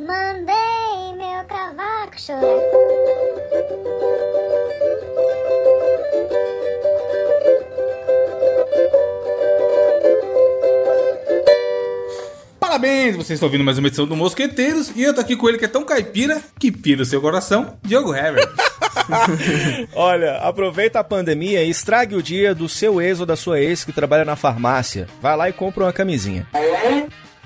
Mandei meu cavaco chorar. Parabéns, vocês estão ouvindo mais uma edição do Mosqueteiros e eu tô aqui com ele que é tão caipira que pira o seu coração, Diogo Hever. Olha, aproveita a pandemia e estrague o dia do seu ex ou da sua ex que trabalha na farmácia. Vai lá e compra uma camisinha.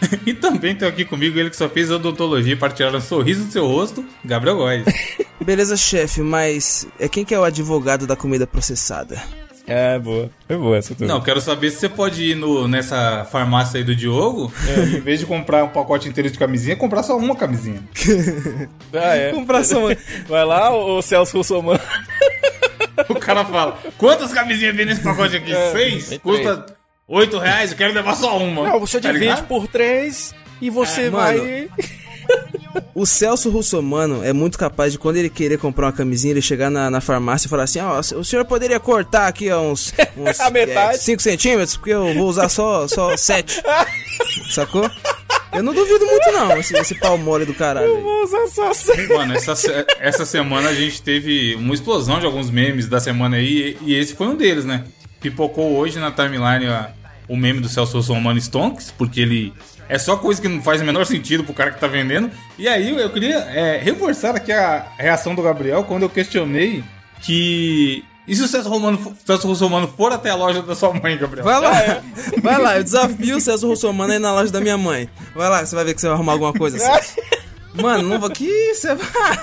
e também tô aqui comigo ele que só fez odontologia para tirar um sorriso do seu rosto, Gabriel Góes. Beleza, chefe, mas é quem que é o advogado da comida processada? É, boa. Foi boa essa tudo. Não, quero saber se você pode ir no, nessa farmácia aí do Diogo, é, em vez de comprar um pacote inteiro de camisinha, comprar só uma camisinha. ah, é. Comprar só uma. Vai lá, o Celso Russomano. o cara fala, quantas camisinhas vem nesse pacote aqui? É, Seis? Custa oito reais, eu quero levar só uma. Não, você tá divide ligado? por três e você é, vai... Mano, o Celso Russomano é muito capaz de, quando ele querer comprar uma camisinha, ele chegar na, na farmácia e falar assim: Ó, oh, o senhor poderia cortar aqui ó, uns. uns A metade. 5 é, centímetros, porque eu vou usar só 7. Só sete. Sacou? Eu não duvido muito, não, esse, esse pau mole do caralho. Eu vou usar só Mano, essa, essa semana a gente teve uma explosão de alguns memes da semana aí, e esse foi um deles, né? Pipocou hoje na timeline a, o meme do Celso Russomano Stonks, porque ele é só coisa que não faz o menor sentido pro cara que tá vendendo. E aí eu queria é, reforçar aqui a reação do Gabriel quando eu questionei que. E se o César Romano, César Russomano for até a loja da sua mãe, Gabriel? Vai lá, é. vai lá, eu desafio o César Russomano aí na loja da minha mãe. Vai lá, você vai ver que você vai arrumar alguma coisa assim. Mano, não vou aqui, você vai.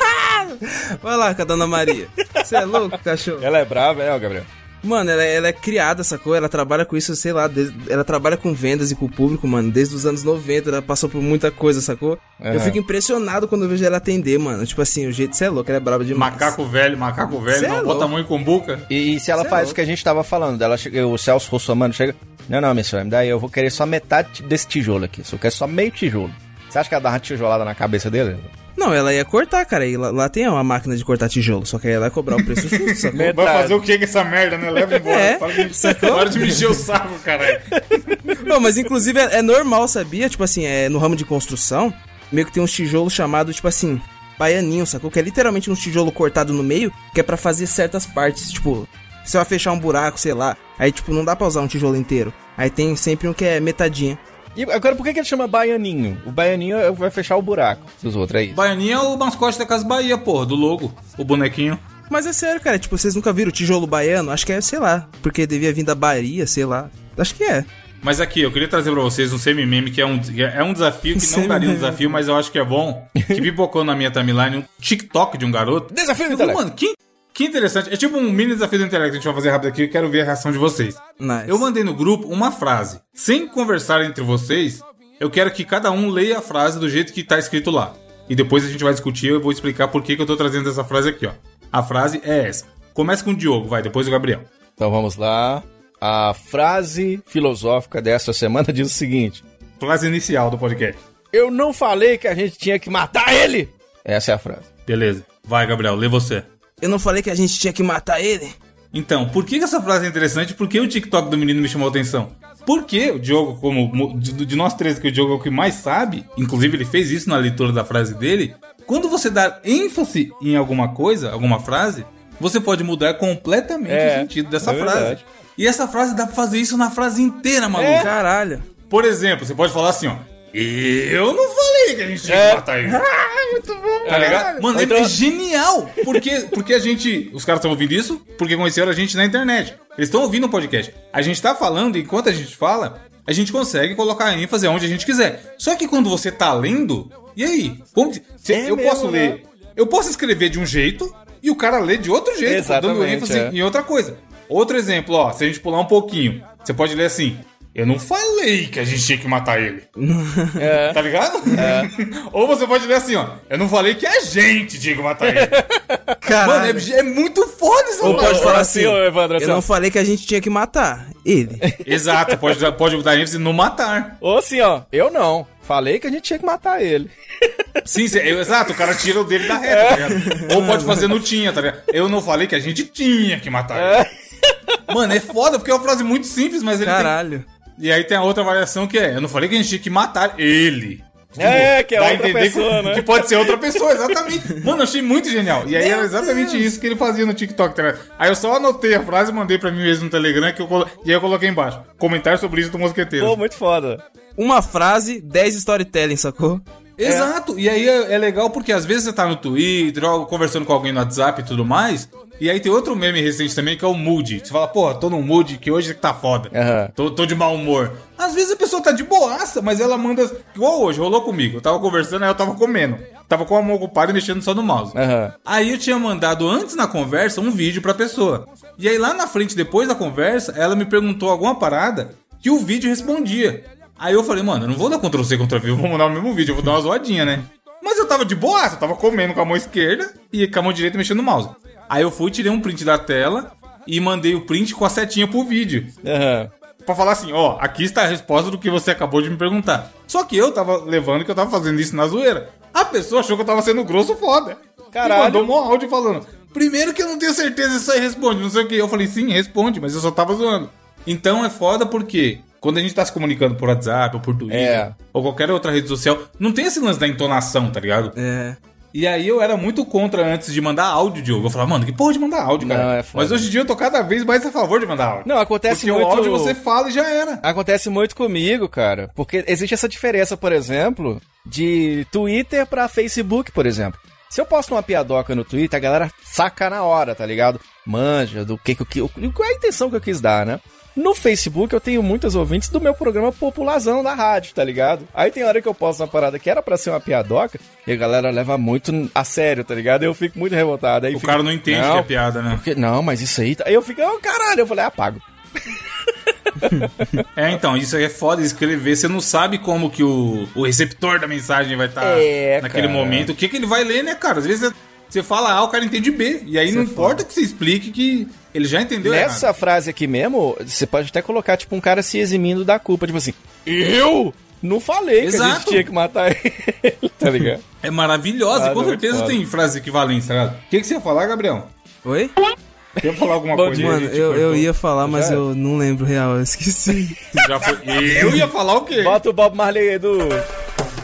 Vai lá com a dona Maria. Você é louco, cachorro? Ela é brava, é, Gabriel? Mano, ela, ela, é criada, sacou? Ela trabalha com isso, sei lá, desde, ela trabalha com vendas e com o público, mano, desde os anos 90, ela passou por muita coisa, sacou? Uhum. Eu fico impressionado quando eu vejo ela atender, mano. Tipo assim, o jeito, você é louco, ela é braba demais. Macaco velho, macaco velho, cê não é bota a mão em cumbuca. E, e se ela cê é faz é o que a gente tava falando, dela chega, o Celso Russomano chega, não, não, minha senhora, daí eu vou querer só metade desse tijolo aqui, eu quero só meio tijolo. Você acha que ela dá uma tijolada na cabeça dele? Não, ela ia cortar, cara. E lá, lá, tem uma máquina de cortar tijolo, só que aí ela ia cobrar o preço justo, sacou? Vai fazer o que com essa merda, né? Leva embora. É, para, de, de mexer o saco, caralho. Não, mas inclusive é, é, normal, sabia? Tipo assim, é, no ramo de construção, meio que tem uns tijolos chamados, tipo assim, baianinho, sacou? Que é literalmente um tijolo cortado no meio, que é para fazer certas partes, tipo... Você vai fechar um buraco, sei lá. Aí, tipo, não dá pra usar um tijolo inteiro. Aí tem sempre um que é metadinha. E agora, por que, que ele chama Baianinho? O Baianinho é vai fechar o buraco dos outros, é isso? Baianinho é o mascote da Casa Bahia, porra, do logo, o bonequinho. Mas é sério, cara, tipo, vocês nunca viram o tijolo baiano? Acho que é, sei lá, porque devia vir da Bahia, sei lá. Acho que é. Mas aqui, eu queria trazer pra vocês um semi-meme que é um, é um desafio que não daria um desafio, mas eu acho que é bom. Que pipocou na minha timeline um TikTok de um garoto. Desafio do intelecto. Mano, quem, que interessante. É tipo um mini desafio do intelecto que a gente vai fazer rápido aqui. Eu quero ver a reação de vocês. Nice. Eu mandei no grupo uma frase. Sem conversar entre vocês, eu quero que cada um leia a frase do jeito que tá escrito lá. E depois a gente vai discutir, eu vou explicar por que, que eu tô trazendo essa frase aqui, ó. A frase é essa. Começa com o Diogo, vai, depois o Gabriel. Então vamos lá. A frase filosófica desta semana diz o seguinte: Frase inicial do podcast. Eu não falei que a gente tinha que matar ele! Essa é a frase. Beleza. Vai, Gabriel, lê você. Eu não falei que a gente tinha que matar ele? Então, por que, essa frase é interessante? Por que o TikTok do menino me chamou a atenção? Porque o Diogo, como de, de nós três, que o Diogo é o que mais sabe, inclusive ele fez isso na leitura da frase dele. Quando você dá ênfase em alguma coisa, alguma frase, você pode mudar completamente é, o sentido dessa é frase. E essa frase dá pra fazer isso na frase inteira, maluco. É. Caralho. Por exemplo, você pode falar assim, ó. Eu não que a gente tinha é. que matar ele. Ah, muito bom. Tá ligado? Mano, então... é genial. Porque, porque a gente. Os caras estão ouvindo isso porque conheceram a gente na internet. Eles estão ouvindo o podcast. A gente tá falando, enquanto a gente fala, a gente consegue colocar ênfase onde a gente quiser. Só que quando você tá lendo, e aí? Como, se, é eu mesmo, posso ler. Né? Eu posso escrever de um jeito e o cara lê de outro jeito, dando ênfase é. em outra coisa. Outro exemplo, ó, se a gente pular um pouquinho, você pode ler assim: eu não falei que a gente tinha que matar ele. É. Tá ligado? É. Ou você pode ler assim, ó. Eu não falei que a gente tinha que matar ele. Mano, é, é, muito foda isso, Ou pode falar assim, assim Evandro, assim, Eu não falei que a gente tinha que matar ele. Exato, pode, pode dar ênfase no matar. Ou assim, ó. Eu não. Falei que a gente tinha que matar ele. Sim, sim exato, o cara tira o dele da reta, tá ligado? Ou pode fazer no tinha, tá ligado? Eu não falei que a gente tinha que matar ele. É. Mano, é foda, porque é uma frase muito simples, mas ele Caralho. Tem... E aí tem a outra variação que é: eu não falei que a gente tinha que matar ele. É, que é outra entender pessoa, que, né? que pode ser outra pessoa, exatamente. Mano, eu achei muito genial. E aí era exatamente isso que ele fazia no TikTok. tá ligado? Aí eu só anotei a frase e mandei pra mim mesmo no Telegram, que eu colo... e aí eu coloquei embaixo. Comentário sobre isso do Mosqueteiro. Pô, muito foda. Uma frase, 10 storytelling, sacou? Exato, e aí é, é legal porque às vezes você tá no Twitter, conversando com alguém no WhatsApp e tudo mais, e aí tem outro meme recente também que é o mood. Você fala, porra, tô no mood que hoje tá foda. Aham. Tô, tô de mau humor. Às vezes a pessoa tá de boaça, mas ela manda. Igual hoje, rolou comigo. Eu tava conversando, aí eu tava comendo. Tava com a mão ocupada e mexendo só no mouse. Aham. Aí eu tinha mandado antes na conversa um vídeo pra pessoa. E aí lá na frente, depois da conversa, ela me perguntou alguma parada que o vídeo respondia. Aí eu falei, mano, eu não vou dar Ctrl C, Ctrl V, eu vou mandar o mesmo vídeo, eu vou dar uma zoadinha, né? Mas eu tava de boaça, eu tava comendo com a mão esquerda e com a mão direita mexendo no mouse. Aí eu fui, tirei um print da tela e mandei o print com a setinha pro vídeo. Aham. Pra falar assim, ó, aqui está a resposta do que você acabou de me perguntar. Só que eu tava levando que eu tava fazendo isso na zoeira. A pessoa achou que eu tava sendo grosso foda. Caralho. E mandou um áudio falando. Primeiro que eu não tenho certeza se isso aí responde, não sei o que. Eu falei, sim, responde, mas eu só tava zoando. Então é foda porque quando a gente tá se comunicando por WhatsApp ou por Twitter É. ou qualquer outra rede social, não tem esse lance da entonação, tá ligado? É. E aí eu era muito contra antes de mandar áudio, Diogo. Eu falava, mano, que porra de mandar áudio, cara. Não, é. Mas hoje em dia eu tô cada vez mais a favor de mandar áudio. Não, acontece Porque muito... o áudio você fala e já era. Acontece muito comigo, cara. Porque existe essa diferença, por exemplo, de Twitter pra Facebook, por exemplo. Se eu posto uma piadoca no Twitter, a galera saca na hora, tá ligado? Manja do que que eu, qual é a intenção que eu quis dar, né? No Facebook eu tenho muitas ouvintes do meu programa popularzão da rádio, tá ligado? Aí tem hora que eu posto uma parada que era pra ser uma piadoca e a galera leva muito a sério, tá ligado? Eu fico muito revoltado. Aí O fica, cara não entende que é piada, né? porque- não, mas isso aí. tá-" Aí eu fico, oh, caralho, eu falei, apago. É, então, isso aí é foda escrever. Você não sabe como que o, o receptor da mensagem vai estar É, naquele cara. momento. O que, que ele vai ler, né, cara? Às vezes você, você fala A, o cara entende B. E aí não importa que você explique que ele já entendeu Nessa errado. frase aqui mesmo, você pode até colocar, tipo, um cara se eximindo da culpa. Tipo assim, eu não falei que a gente Exato. tinha que matar ele, tá ligado? É maravilhosa. Ah, e com não, certeza tem frases equivalentes, tá? O que, que você ia falar, Gabriel? Oi? Ia falar alguma Bom coisa? Mano, eu, eu ia falar, mas Já? eu não lembro real, eu esqueci. Já foi... Eu ia falar o quê? Bota o Bob Marley do...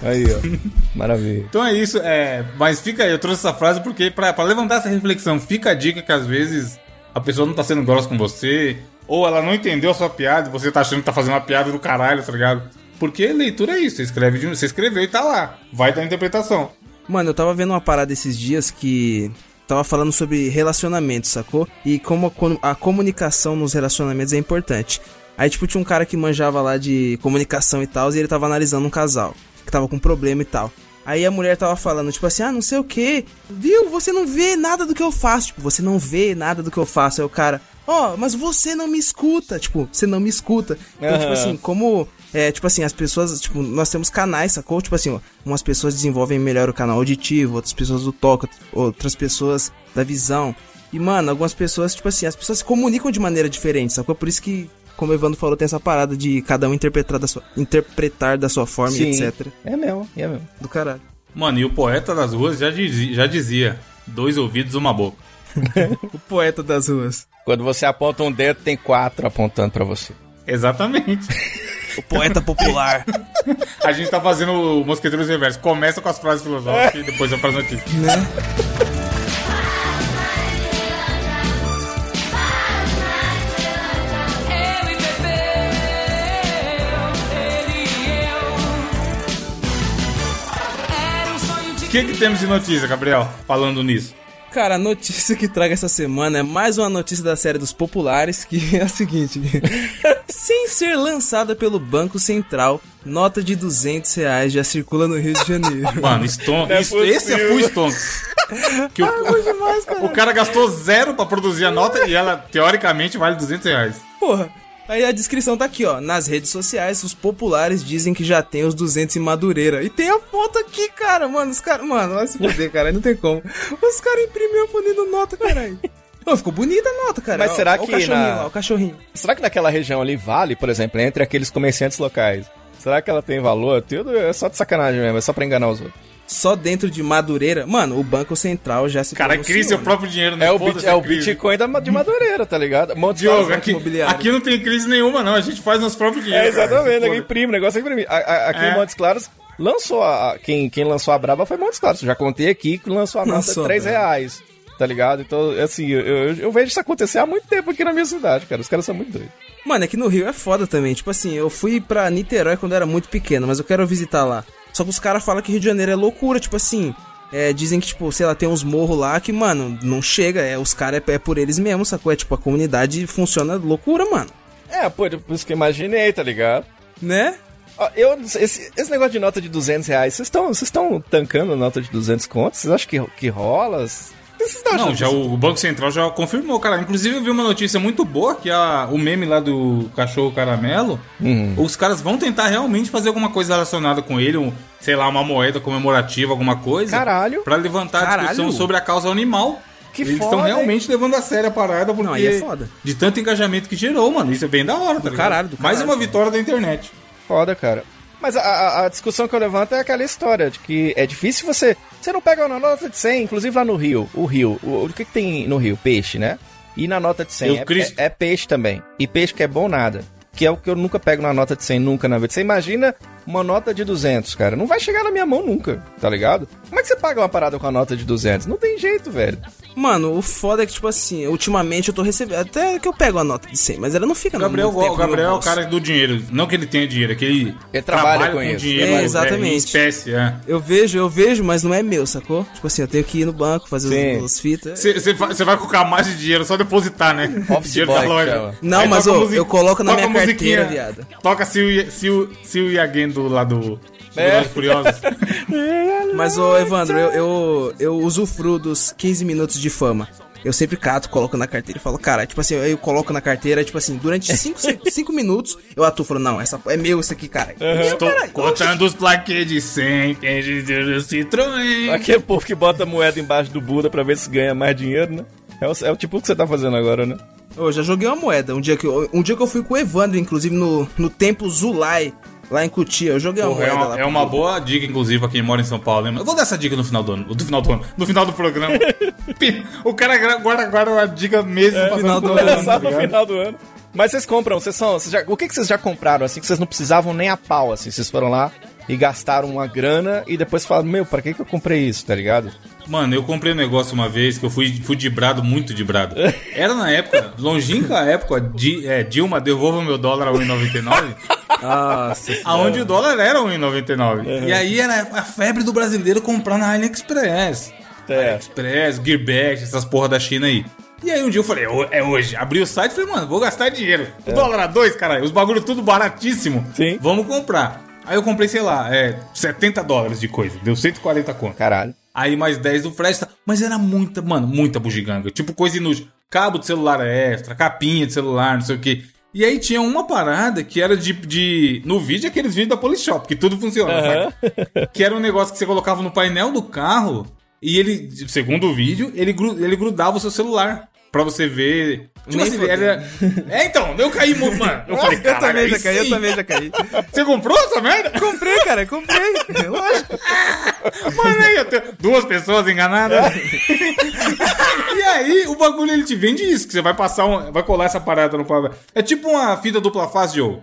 Aí, ó. Maravilha. Então é isso, é, mas fica aí, eu trouxe essa frase porque pra, pra levantar essa reflexão, fica a dica que às vezes a pessoa não tá sendo grossa com você, ou ela não entendeu a sua piada e você tá achando que tá fazendo uma piada do caralho, tá ligado? Porque leitura é isso, você escreve de um- você escreveu e tá lá, vai dar interpretação. Mano, eu tava vendo uma parada esses dias que tava falando sobre relacionamentos, sacou? E como a, a comunicação nos relacionamentos é importante. Aí, tipo, tinha um cara que manjava lá de comunicação e tal, e ele tava analisando um casal que tava com problema e tal. Aí a mulher tava falando, tipo assim, ah, não sei o que, viu? Você não vê nada do que eu faço. Tipo, você não vê nada do que eu faço. Aí o cara, ó, mas você não me escuta. Tipo, você não me escuta. Então, tipo Aham. assim, como é, tipo assim, as pessoas, tipo, nós temos canais, sacou? Tipo assim, ó, umas pessoas desenvolvem melhor o canal auditivo, outras pessoas do toque, outras pessoas da visão. E, mano, algumas pessoas, tipo assim, as pessoas se comunicam de maneira diferente, sacou? Por isso que, como o Evandro falou, tem essa parada de cada um interpretar da sua, interpretar da sua forma e etc. É mesmo, é mesmo. Do caralho. Mano, e o poeta das ruas já dizia, já dizia dois ouvidos, uma boca. O poeta das ruas. Quando você aponta um dedo, tem quatro apontando pra você. Exatamente. O poeta popular. A gente tá fazendo o Mosqueteiros Reverso. Começa com as frases filosóficas e depois vai pras notícias. né? Que, que temos de notícia, Gabriel, falando nisso? Cara, a notícia que trago essa semana é mais uma notícia da série dos populares, que é a seguinte. Sem ser lançada pelo Banco Central, nota de 200 reais já circula no Rio de Janeiro. Mano, Stone, é isso- esse é full Stonks. Que o, o cara gastou zero pra produzir a nota e ela, teoricamente, vale 200 reais. Porra. Aí a descrição tá aqui, ó. Nas redes sociais, os populares dizem que já tem os 200 em Madureira. E tem a foto aqui, cara. Mano, os caras... Mano, vai se fuder, cara. Não tem como. Os caras imprimiram fazendo nota, caralho. Ô, ficou bonita a nota, cara. Mas Ó, será ó que o cachorrinho na- lá, o cachorrinho. Será que naquela região ali vale, por exemplo, entre aqueles comerciantes locais? Será que ela tem valor? Tudo é só de sacanagem mesmo, é só pra enganar os outros. Só dentro de Madureira. Mano, o Banco Central já se Cara, é seu pronunciou, né? próprio dinheiro, né? É o, bit, é o crise. Bitcoin da, de Madureira, tá ligado? Monte Diogo, aqui, imobiliário. aqui não tem crise nenhuma, não. A gente faz nosso próprios É, dinheiro. cara. exatamente, ninguém foda. imprime, o negócio é imprimir. Aqui É. em Montes Claros, lançou a. Quem, quem lançou a Braba foi Montes Claros. Já contei aqui que lançou a nota de a 3 Braba. reais. Tá ligado? Então, assim, eu, eu, eu vejo isso acontecer há muito tempo aqui na minha cidade, cara. Os caras são muito doidos. Mano, é que no Rio é foda também. Tipo assim, eu fui pra Niterói quando eu era muito pequeno, mas eu quero visitar lá. Só que os caras falam que Rio de Janeiro é loucura, tipo assim. É, dizem que, tipo, sei lá, tem uns morros lá que, mano, não chega. É, os caras é, é por eles mesmos, sacou? É tipo, a comunidade funciona loucura, mano. É, pô, por isso que eu imaginei, tá ligado? Né? Ó, Eu, esse, esse negócio de nota de 200 reais, vocês estão tancando nota de 200 contos? Vocês acham que, que rola? Não, já o Banco Central já confirmou, cara. Inclusive eu vi uma notícia muito boa que a, o meme lá do cachorro caramelo, Uhum. os caras vão tentar realmente fazer alguma coisa relacionada com ele, um, sei lá, uma moeda comemorativa, alguma coisa. Caralho. Pra levantar a Caralho. discussão sobre a causa animal. Que Eles foda, estão hein? realmente levando a sério a parada porque Não, aí é foda. de tanto engajamento que gerou, mano. Isso é bem da hora, tá ligado? caralho, do Mais caralho. uma vitória da internet. Foda, cara. Mas a, a- discussão que eu levanto é aquela história de que é difícil você. Você não pega uma nota de 100, inclusive lá no Rio. O Rio. O, o que, que tem no Rio? Peixe, né? E na nota de 100 Eu, é, é- é peixe também. E peixe que é bom nada. Que é o que eu nunca pego na nota de 100, nunca na vida. Você imagina uma nota de 200, cara. Não vai chegar na minha mão nunca, tá ligado? Como é que você paga uma parada com a nota de 200? Não tem jeito, velho. Mano, o foda é que, tipo assim, ultimamente eu tô recebendo. Até que eu pego a nota de 100, mas ela não fica Gabriel, muito tempo o no meu Gabriel é o cara do dinheiro. Não que ele tenha dinheiro, é que ele, Ele trabalha com isso. dinheiro É, é, exatamente. em espécie. É. Eu vejo, eu vejo, mas não é meu, sacou? Tipo assim, eu tenho que ir no banco, fazer as fitas. Você vai, colocar mais de dinheiro, só depositar, né? Office dinheiro boy da loja. chama. Não, Aí mas, music- eu coloco na minha carteira, viado. Toca se o, se o, se o Yagen do lá do. É. Curiosos. Mas, ô, Evandro, eu, eu, eu usufruo dos 15 minutos de fama. Eu sempre cato, coloco na carteira e falo, cara, tipo assim, eu coloco na carteira, tipo assim, durante 5 minutos eu atuo falando, não, essa é meu isso aqui, cara. Meu, Estou caralho. contando os plaquês de 100, tem de de Citroën. Aquele povo que bota moeda embaixo do Buda pra ver se ganha mais dinheiro, né? É o, é o tipo que você tá fazendo agora, né? Eu já joguei uma moeda. Um dia que eu, um dia que eu fui com o Evandro, inclusive, no, no Templo Zulai, lá em Cutia. Eu joguei uma Porra, é, moeda uma, lá. é uma boa dica, inclusive, pra quem mora em São Paulo. Lembra? Eu vou dar essa dica no final do ano. Do final do ano. No final do programa. O cara guarda, guarda uma dica mesmo pra final do ano, Só tá no ligado? final do ano. Mas vocês compram, vocês são. vocês já- o que, que vocês já compraram, assim, que vocês não precisavam nem a pau, assim? Vocês foram lá e gastaram uma grana e depois falaram, meu, pra que, que eu comprei isso, tá ligado? Mano, eu comprei um negócio uma vez que eu fui, fui dibrado, muito dibrado. Era na época, longínqua época, de, é, Dilma, devolva meu dólar a 1,99. Nossa. aonde o dólar era 1,99. E aí era a febre do brasileiro comprar na AliExpress. É. AliExpress, Gearbest, essas porra da China aí. E aí um dia eu falei, "Ô, é hoje. Abri o site e falei, mano, vou gastar dinheiro. O dólar a dois, caralho. Os bagulho tudo baratíssimo. Sim. Vamos comprar. Aí eu comprei, sei lá, é, 70 dólares de coisa. Deu 140 conto. Caralho. Aí mais 10 do frete. tá? Mas era muita, mano, muita bugiganga. Tipo coisa inútil. Cabo de celular extra, capinha de celular, não sei o que. E aí tinha uma parada que era de. de no vídeo, aqueles vídeos da Polishop, que tudo funciona, sabe? Que era um negócio que você colocava no painel do carro e ele, segundo o vídeo, ele, gru- ele grudava o seu celular. Pra você ver. Tipo Nem assim, era. É, então, eu caí muito, mano. Eu falei, Eu também já caí, eu também já caí. Você comprou essa merda? Comprei, cara, comprei. Lógico. Mano, aí eu tenho duas pessoas enganadas. e aí, o bagulho ele te vende isso, que você vai passar um, vai colar essa parada no papel. É tipo uma fita dupla face, Joe.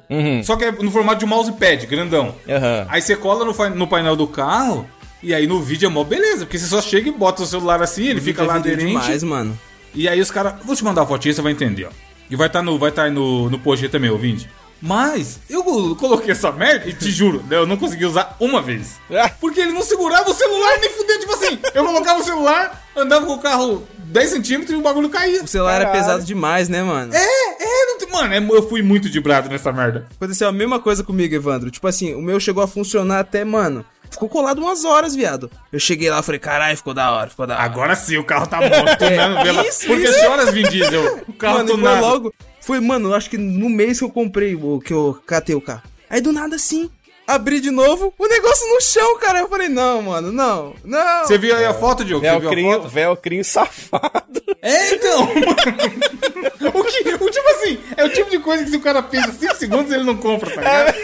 Só que é no formato de mousepad, grandão. Aham. Aí você cola no, no painel do carro, e aí no vídeo é mó beleza, porque você só chega e bota o celular assim, ele fica lá Vídeo aderente. demais, mano. E aí os caras. Vou te mandar a fotinha, você vai entender, ó. E vai estar no, vai tá aí no, no post aí também, ouvinte. Mas eu co- coloquei essa merda e te juro, né, eu não consegui usar uma vez. Ah. Porque ele não segurava o celular nem fudendo. Tipo assim, eu colocava o celular, andava com o carro 10 centímetros e o bagulho caía. O celular era Caralho. pesado demais, né, mano? É, é, não tem- mano, é- eu fui muito dibrado nessa merda. Aconteceu a mesma coisa comigo, Evandro. Tipo assim, o meu chegou a funcionar até, mano. Ficou colado umas horas, viado. Eu cheguei lá e falei, caralho, ficou da hora, ficou da hora. Agora sim, o carro tá morto, tunando pela... isso, Porque isso. choras, Vin Diesel. O carro mano, e foi tunado. logo. Foi, mano, eu acho que no mês que eu comprei, o que eu catei o carro. Aí do nada assim, abri de novo, o negócio no chão, cara. Eu falei, não, mano, não, não. Você viu aí a foto, Diogo? Você viu a Velcrinho, foto? velcrinho safado. É, então. o que, o tipo assim, é o tipo de coisa que se o cara pensa 5 segundos ele não compra, tá ligado?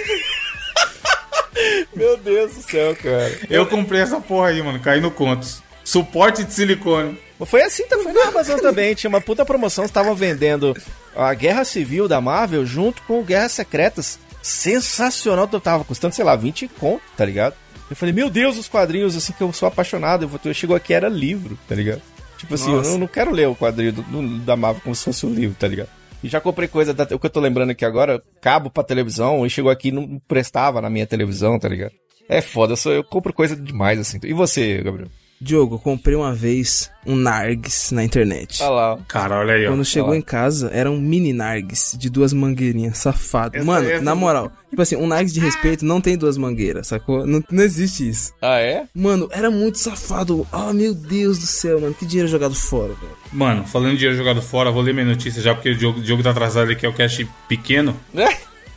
Meu Deus do céu, cara. Eu comprei essa porra aí, mano, caí no contos. Suporte de silicone. Foi assim também na Amazon também. Tinha uma puta promoção. Estavam vendendo a Guerra Civil da Marvel junto com Guerras Secretas. Sensacional. Tava custando, sei lá, 20 conto, tá ligado? Eu falei, meu Deus, os quadrinhos, assim, que eu sou apaixonado. Eu, vou- eu chegou aqui, era livro, tá ligado? Tipo assim, eu não, não quero ler o quadrinho do, do- da Marvel como se fosse um livro, tá ligado? E já comprei coisa, da, o que eu tô lembrando aqui agora, cabo pra televisão, e chegou aqui e não prestava na minha televisão, tá ligado? É foda, eu, sou, eu compro coisa demais, assim. E você, Gabriel? Diogo, eu comprei uma vez um Nargs na internet. Olha lá. Cara, olha aí, ó. Quando chegou lá. em casa, era um mini Nargs de duas mangueirinhas, safado. Essa- Mano, essa- na moral, tipo assim, um Nargs de respeito não tem duas mangueiras, sacou? Não, não existe isso. Ah, é? Mano, era muito safado. Oh, meu Deus do céu, mano. Que dinheiro jogado fora, velho. Mano, falando de dinheiro jogado fora, vou ler minha notícia já, porque o Diogo, o Diogo tá atrasado ali, que é o cast pequeno.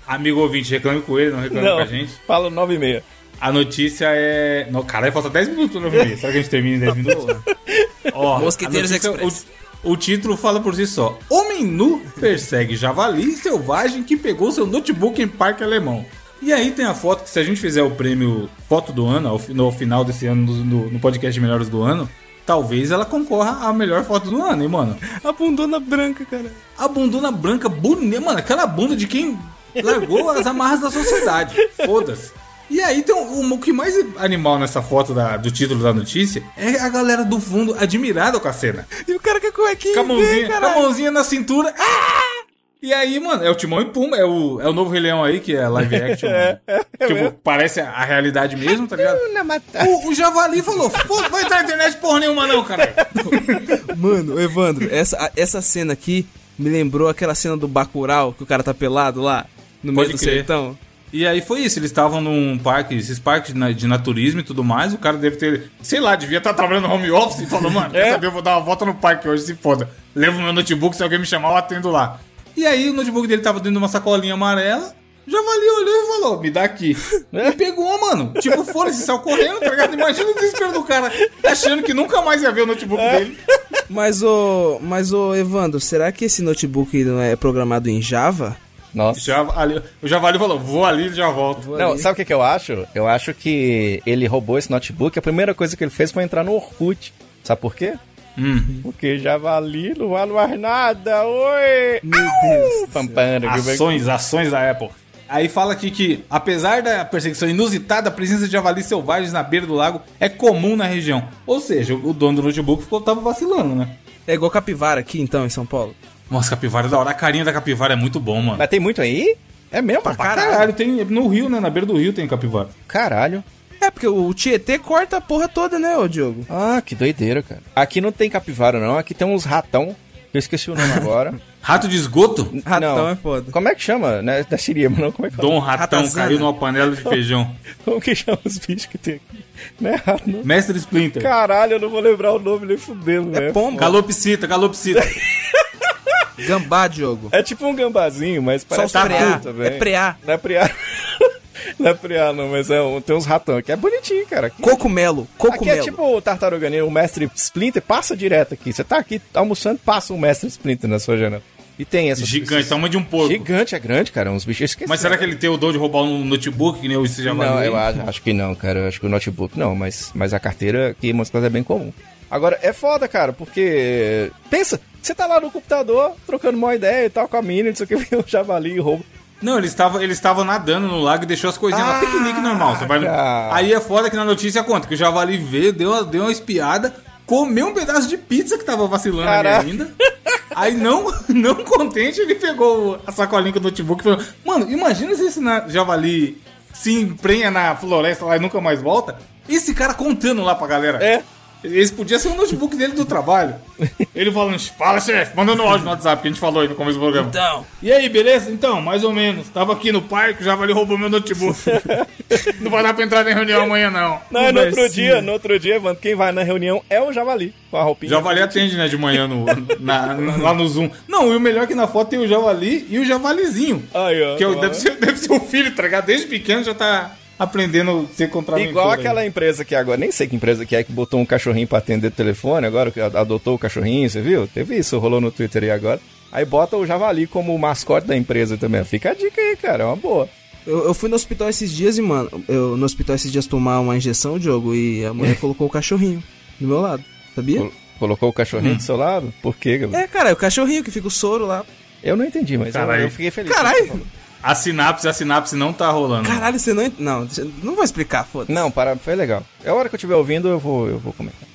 Amigo ouvinte, reclame com ele, não reclame com a gente. fala 9 e meia. A notícia é. No, caralho, falta 10 minutos pra ver. Será que a gente termina em 10 minutos? Ó, Mosqueteiros a notícia- Express. O, o título fala por si só: Homem nu persegue javali selvagem que pegou seu notebook em parque alemão. E aí tem a foto que, se a gente fizer o prêmio Foto do Ano, ao, no final desse ano, no, no- no podcast Melhores do Ano, talvez ela concorra à melhor foto do ano, hein, mano? A bundona branca, cara. A bundona branca bonita, mano, aquela bunda de quem largou as amarras da sociedade. Foda-se. E aí tem um, o que mais animal nessa foto da- do título da notícia é a galera do fundo admirada com a cena. E o cara com a cuequinha, Com a mãozinha, vem, com a mãozinha na cintura. Ah! E aí, mano, é o Timão e Pumba, é o, é o novo Rei Leão aí, que é live action. tipo, parece a, a realidade mesmo, tá ligado? O, o Javali falou, pô, vai entrar na internet porra nenhuma não, caralho. Mano, Evandro, essa, essa cena aqui me lembrou aquela cena do Bacurau, que o cara tá pelado lá, no meio Pode do crer. sertão. E aí foi isso, eles estavam num parque, esses parques de na- de naturismo e tudo mais, o cara deve ter, sei lá, devia estar trabalhando no home office e falou, mano, quer saber, eu vou dar uma volta no parque hoje, se foda. Levo meu notebook, se alguém me chamar, eu atendo lá. E aí o notebook dele tava dentro de uma sacolinha amarela, Javali olhou e falou, me dá aqui. E pegou, mano. Tipo, foda-se, saiu correndo, tá ligado? Imagina o desespero do cara, achando que nunca mais ia ver o notebook dele. Mas o, mas o Evandro, será que esse notebook não é programado em Java? Nossa. Javali, o Javali falou, vou ali e já volto. Não, sabe o que, que eu acho? Eu acho que ele roubou esse notebook. A primeira coisa que ele fez foi entrar no Orkut. Sabe por quê? Hum. Porque javali não vale mais nada. Oi! Meu Deus. Pampana, que vai- Ações, ações da Apple. Aí fala aqui que, apesar da perseguição inusitada, a presença de javalis selvagens na beira do lago é comum na região. Ou seja, o dono do notebook ficou, tava vacilando, né? É igual capivara aqui, então, em São Paulo. Nossa, capivara é da hora. A carinha da capivara é muito bom, mano. Mas tem muito aí? É mesmo? Pra caralho, tem no Rio, né? Na beira do Rio tem capivara. Caralho. É, porque o Tietê corta a porra toda, né, ô Diogo? Ah, que doideira, cara. Aqui não tem capivara, não. Aqui tem uns ratão. Eu esqueci o nome agora. Rato de esgoto? Ratão Não. é foda. Como é que chama? Né? Da Siriema, não? Como é que fala? Dom Ratão Ratazana. caiu numa panela de feijão. Como que chama os bichos que tem aqui? Não é rato, não. Mestre Splinter. Caralho, eu não vou lembrar o nome nem fudendo, É velho. pombo. Calopsita, calopsita. Gambá, Diogo. É tipo um gambazinho, mas Só parece os preá. tatu também. É preá. Não é preá. não é preá, não, mas é um- tem uns ratão aqui. É bonitinho, cara. Aqui, Cocumelo. aqui Cocumelo. é tipo o tartaruga ninja, o mestre Splinter passa direto aqui. Você tá aqui almoçando, passa um mestre Splinter na sua janela. E tem essas Gigante, tamanho de um porco. Gigante, é grande, cara. Uns bichos esqueci. Mas será que ele tem o dom de roubar um notebook, que nem o Javali? Não, eu acho, acho que não, cara. Eu acho que o notebook não, mas, mas a carteira aqui em Moscou é bem comum. Agora, é foda, cara, porque. Pensa, você tá lá no computador, trocando uma ideia e tal com a mina, não sei o que, vem o javali e rouba. Não, ele estava, ele estava nadando no lago e deixou as coisinhas lá. Ah, Piquenique normal. Você vai cara. Aí é foda que na notícia conta que o javali veio, deu uma, deu uma espiada, comeu um pedaço de pizza que tava vacilando ali ainda. Aí não, não contente, ele pegou a sacolinha com o notebook e falou: Mano, imagina se esse javali se emprenha na floresta lá e nunca mais volta. Esse cara contando lá pra galera. É. Esse podia ser o notebook dele do trabalho. Ele falando, fala chefe, mandando áudio no WhatsApp que a gente falou aí no começo do programa. Então, E aí, beleza? Então, mais ou menos. Tava aqui no parque, o Javali roubou meu notebook. não vai dar pra entrar na reunião amanhã, não. Não, no outro dia, no outro dia, mano, quem vai na reunião é o javali, com a roupinha. Javali atende, né, de manhã no, na- na- lá no Zoom. Não, e o melhor é que na foto tem o Javali e o Javalizinho. Aí, ó. Que é o- deve, ser, deve ser o filho, tá ligado? Desde pequeno já tá aprendendo a ser contra Igual aquela empresa que agora, nem sei que empresa que é, que botou um cachorrinho pra atender o telefone agora, que adotou o cachorrinho, você viu? Teve isso, rolou no Twitter aí agora. Aí bota o javali como mascote da empresa também. Fica a dica aí, cara, é uma boa. eu, eu fui no hospital esses dias e, mano, eu no hospital esses dias tomar uma injeção, Diogo, e a mulher colocou o cachorrinho do meu lado. Sabia? Col- Colocou o cachorrinho do seu lado? Por quê, Gabriel? É, cara, é o cachorrinho que fica o soro lá. Eu não entendi, mas eu, eu fiquei feliz. Caralho! A sinapse, a sinapse não tá rolando. Caralho, você não. Não, não vou explicar, foda-se. Não, para, foi legal. É a hora que eu estiver ouvindo, eu vou, eu vou comentar.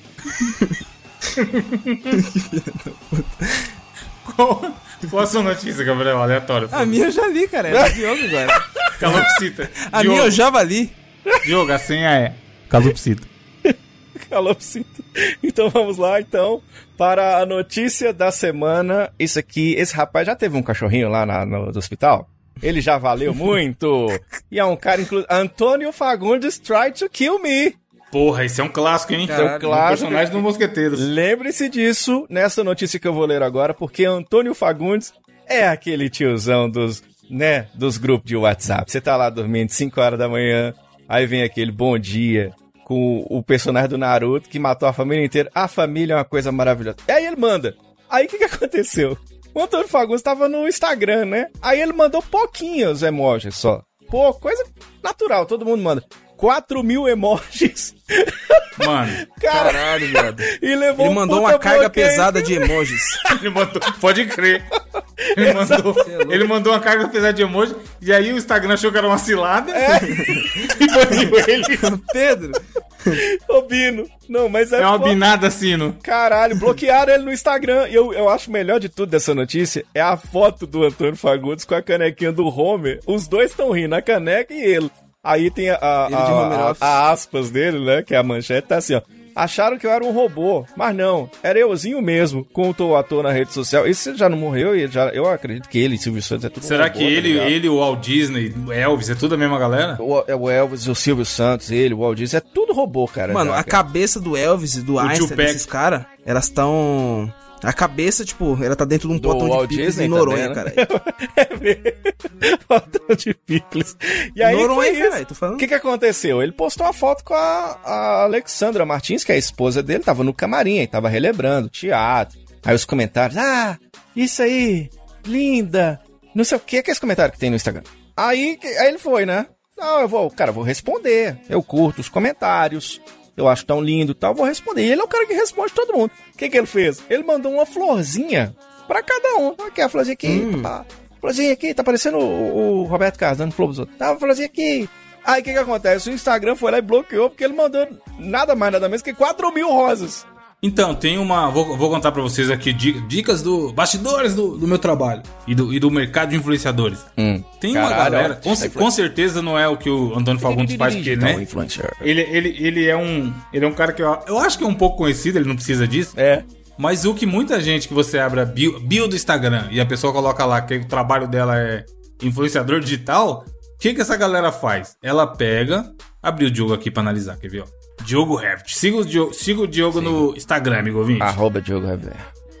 Qual, qual a sua notícia, Gabriel? Aleatório. A minha eu já li, cara. É do Diogo agora. Calopsita. A Diogo, minha eu já vali. Diogo, a senha é Calopsita. Calopsita. Então vamos lá, então, para a notícia da semana. Isso aqui, esse rapaz já teve um cachorrinho lá na- no, do hospital? Ele já valeu muito. E é um cara, inclusive. Antônio Fagundes tried to kill me. Porra, esse é um clássico, hein? Caralho, é um clássico. personagem do Mosqueteiros. Lembre-se disso nessa notícia que eu vou ler agora, porque Antônio Fagundes é aquele tiozão dos, né, dos grupos de WhatsApp. Você tá lá dormindo 5 horas da manhã, aí vem aquele bom dia com o personagem do Naruto que matou a família inteira. A família é uma coisa maravilhosa. E aí ele manda. Aí o que, que aconteceu? O Antônio Fagundes tava no Instagram, né? Aí ele mandou pouquinhos emojis só. Pô, coisa natural, todo mundo manda. 4 mil emojis. Mano, Cara, Caralho, viado. e levou Ele mandou uma carga bloqueio. pesada de emojis. ele mandou. Pode crer. Ele mandou, ele mandou uma carga pesada de emoji. E aí o Instagram achou que era uma cilada. e baniu ele. Pedro, Ô, Bino. Não, mas é, É uma binada sino. Caralho, bloquearam ele no Instagram. E eu, eu acho o melhor de tudo dessa notícia é a foto do Antônio Fagundes com a canequinha do Homer. Os dois estão rindo, a caneca e ele. Aí tem a, a, a- a- aspas dele, né? Que é a manchete, tá assim, ó. Acharam que eu era um robô, mas não, era euzinho mesmo, contou o ator na rede social. Esse já não morreu e já, eu acredito que ele e Silvio Santos é tudo um Será robô, que tá ele, ligado? ele, o Walt Disney, o Elvis, é tudo a mesma galera? O, é o Elvis, o Silvio Santos, ele, o Walt Disney, é tudo robô, cara. mano, já, a cara. cabeça do Elvis e do Einstein, Tupac. desses caras, elas estão. A cabeça, tipo, ela tá dentro de um Do potão Walt de picles Disney em Noronha, também, cara. né? É mesmo. Faltão de picles. E aí, Noronha, foi isso. caralho, tô falando. O que que aconteceu? Ele postou uma foto com a, a Alexandra Martins, que é a esposa dele, tava no camarim, aí tava relembrando teatro. Aí os comentários, ah, isso aí, linda, não sei o que, que é esse comentário que tem no Instagram. Aí, aí ele foi, né? Não, eu vou, cara, eu vou responder. Eu curto os comentários. Eu acho tão lindo e tal, vou responder. E ele é o cara que responde todo mundo. O que, que ele fez? Ele mandou uma florzinha pra cada um. Aqui, a florzinha aqui, pá, florzinha aqui, tá parecendo o, o Roberto Carlos dando flor pros outros. Tá, florzinha aqui. Aí o que, que acontece? O Instagram foi lá e bloqueou porque ele mandou nada mais, nada menos que 4 mil rosas. Então, tem uma. Vou, vou contar pra vocês aqui di- dicas do. bastidores do, do meu trabalho e do, e do mercado de influenciadores. Tem uma Caralho, galera. Com, com certeza não é o que o Antônio Fagundes faz, porque, né? influencer. Ele, ele, ele é um. Ele é um cara que eu, eu acho que é um pouco conhecido, ele não precisa disso. É. Mas o que muita gente que você abre a bio, bio do Instagram e a pessoa coloca lá que o trabalho dela é influenciador digital, o que, que essa galera faz? Ela pega. Abriu o Diogo aqui pra analisar, quer ver? Ó. Diogo Heft. Siga o Diogo, siga o Diogo no Instagram, amigo ouvinte. Arroba Diogo Rever.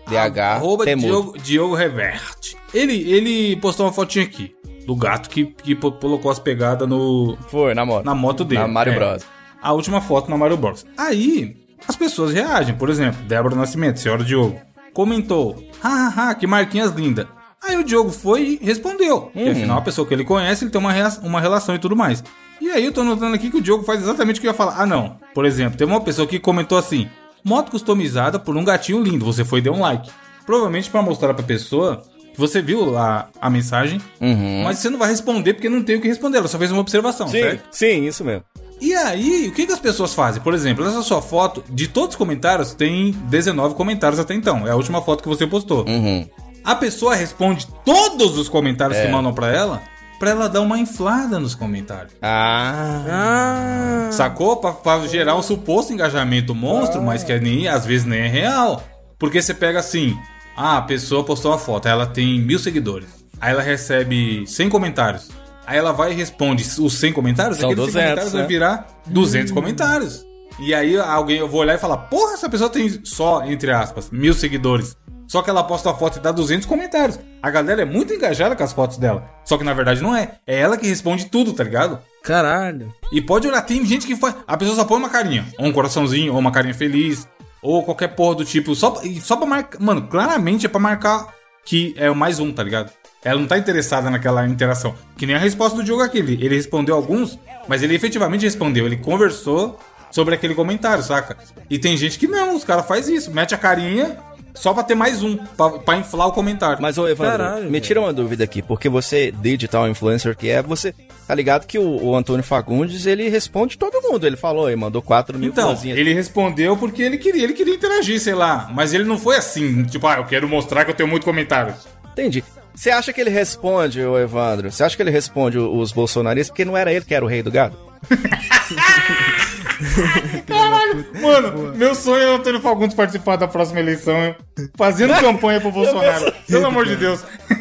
DH. Arroba. Diogo, Diogo Reverte. Ele, ele postou uma fotinha aqui do gato que, que colocou as pegadas no, Foi, na moto. na moto dele. Na Mario É. Bros. A última foto na Mario Bros. Aí, as pessoas reagem. Por exemplo, Débora Nascimento, senhora Diogo, comentou: hahaha, que marquinhas linda. Aí o Diogo foi e respondeu. Uhum. Que afinal, a pessoa que ele conhece, ele tem uma, uma relação e tudo mais. E aí eu tô notando aqui que o Diogo faz exatamente o que eu ia falar. Ah, não. Por exemplo, teve uma pessoa que comentou assim: moto customizada por um gatinho lindo. Você foi e deu um like. Provavelmente pra mostrar pra pessoa que você viu a, a mensagem, Uhum. mas você não vai responder porque não tem o que responder. Ela só fez uma observação, Sim, certo? sim, isso mesmo. E aí, o que, que as pessoas fazem? Por exemplo, essa sua foto, de todos os comentários, tem 19 comentários até então. É a última foto que você postou. Uhum. A pessoa responde todos os comentários É. que mandam pra ela, pra ela dar uma inflada nos comentários. Ah. Ah. Sacou? Pra, pra gerar um suposto engajamento monstro, mas que nem, às vezes nem é real. Porque você pega assim, ah, a pessoa postou uma foto, ela tem mil seguidores. Aí ela recebe 100 comentários. Aí ela vai e responde os 100 comentários, São aqueles 200, comentários vai né? virar 200 comentários. E aí alguém, eu vou olhar e falar, porra, essa pessoa tem só, entre aspas, mil seguidores. Só que ela posta a foto e dá 200 comentários. A galera é muito engajada com as fotos dela. Só que na verdade não é. É ela que responde tudo, tá ligado? Caralho. E pode olhar, tem gente que faz. A pessoa só põe uma carinha, ou um coraçãozinho, ou uma carinha feliz, ou qualquer porra do tipo, só, só pra marcar. Mano, claramente é pra marcar que é o mais um, tá ligado? Ela não tá interessada naquela interação. Que nem a resposta do Diogo aqui. Ele, ele respondeu alguns, mas ele efetivamente respondeu. Ele conversou sobre aquele comentário, saca? E tem gente que não, os caras fazem isso, mete a carinha só pra ter mais um, pra, pra inflar o comentário. Mas, ô Evandro, Caralho, me tira uma dúvida aqui, porque você, digital influencer que é, você tá ligado que o, o Antônio Fagundes, ele responde todo mundo. Ele falou, ele mandou 4 mil Então, florzinhas. ele respondeu porque ele queria, ele queria interagir, sei lá. Mas ele não foi assim, tipo, ah, eu quero mostrar que eu tenho muito comentário. Entendi. Você acha que ele responde, ô Evandro? Você acha que ele responde os bolsonaristas? Porque não era ele que era o rei do gado? Caralho, mano, meu sonho é o Antônio Fagundes participar da próxima eleição, fazendo campanha pro Bolsonaro. Pelo amor de Deus.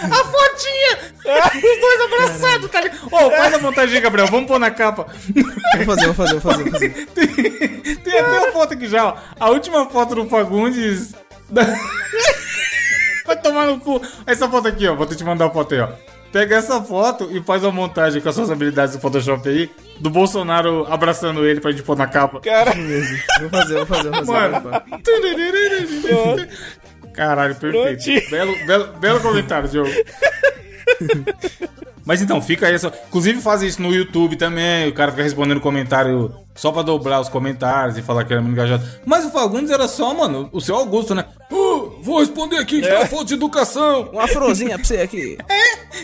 A fotinha! Os dois abraçados, tá ligado? Ô, faz a montagem, Gabriel, vamos pôr na capa. Vou fazer, vou fazer, vou fazer, vou fazer. Tem, tem até uma foto aqui já, ó. A última foto do Fagundes. da- Vai tomar no cu. Essa foto aqui, ó. Vou te mandar a foto aí, ó. Pega essa foto e faz uma montagem com as suas habilidades do Photoshop aí. Do Bolsonaro abraçando ele pra gente pôr na capa. Cara, Vou fazer, vou fazer, vou fazer. Mano. Caralho, perfeito. Prontinho. Belo, belo, belo comentário, Diogo. Mas então, fica aí. Essa... Inclusive, faz isso no YouTube também. O cara fica respondendo comentário só pra dobrar os comentários e falar que era muito engajado. Mas o Fagundes era só, mano, o seu Augusto, né? Uh, vou responder aqui, é. foto de educação. Uma afrozinha pra você aqui.